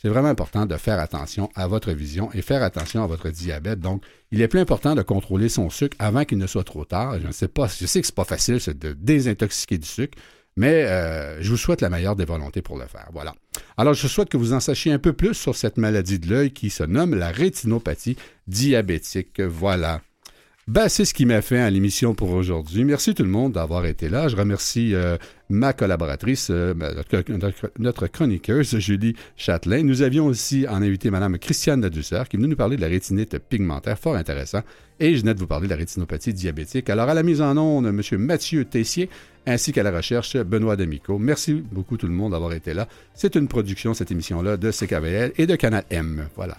[SPEAKER 2] c'est vraiment important de faire attention à votre vision et faire attention à votre diabète. Donc, il est plus important de contrôler son sucre avant qu'il ne soit trop tard. Je ne sais pas, je sais que c'est pas facile de désintoxiquer du sucre, mais euh, je vous souhaite la meilleure des volontés pour le faire. Voilà. Alors, je souhaite que vous en sachiez un peu plus sur cette maladie de l'œil qui se nomme la rétinopathie diabétique. Voilà. Ben, c'est ce qui m'a fait à l'émission pour aujourd'hui. Merci tout le monde d'avoir été là. Je remercie euh, ma collaboratrice, euh, notre, chroniqueuse Julie Châtelain. Nous avions aussi en invité Mme Christiane Ladusseur qui est venue nous parler de la rétinite pigmentaire, fort intéressant. Et je venais de vous parler de la rétinopathie diabétique. Alors, à la mise en onde, M. Mathieu Tessier, ainsi qu'à la recherche, Benoît D'Amico. Merci beaucoup tout le monde d'avoir été là. C'est une production, cette émission-là, de CKVL et de Canal M. Voilà.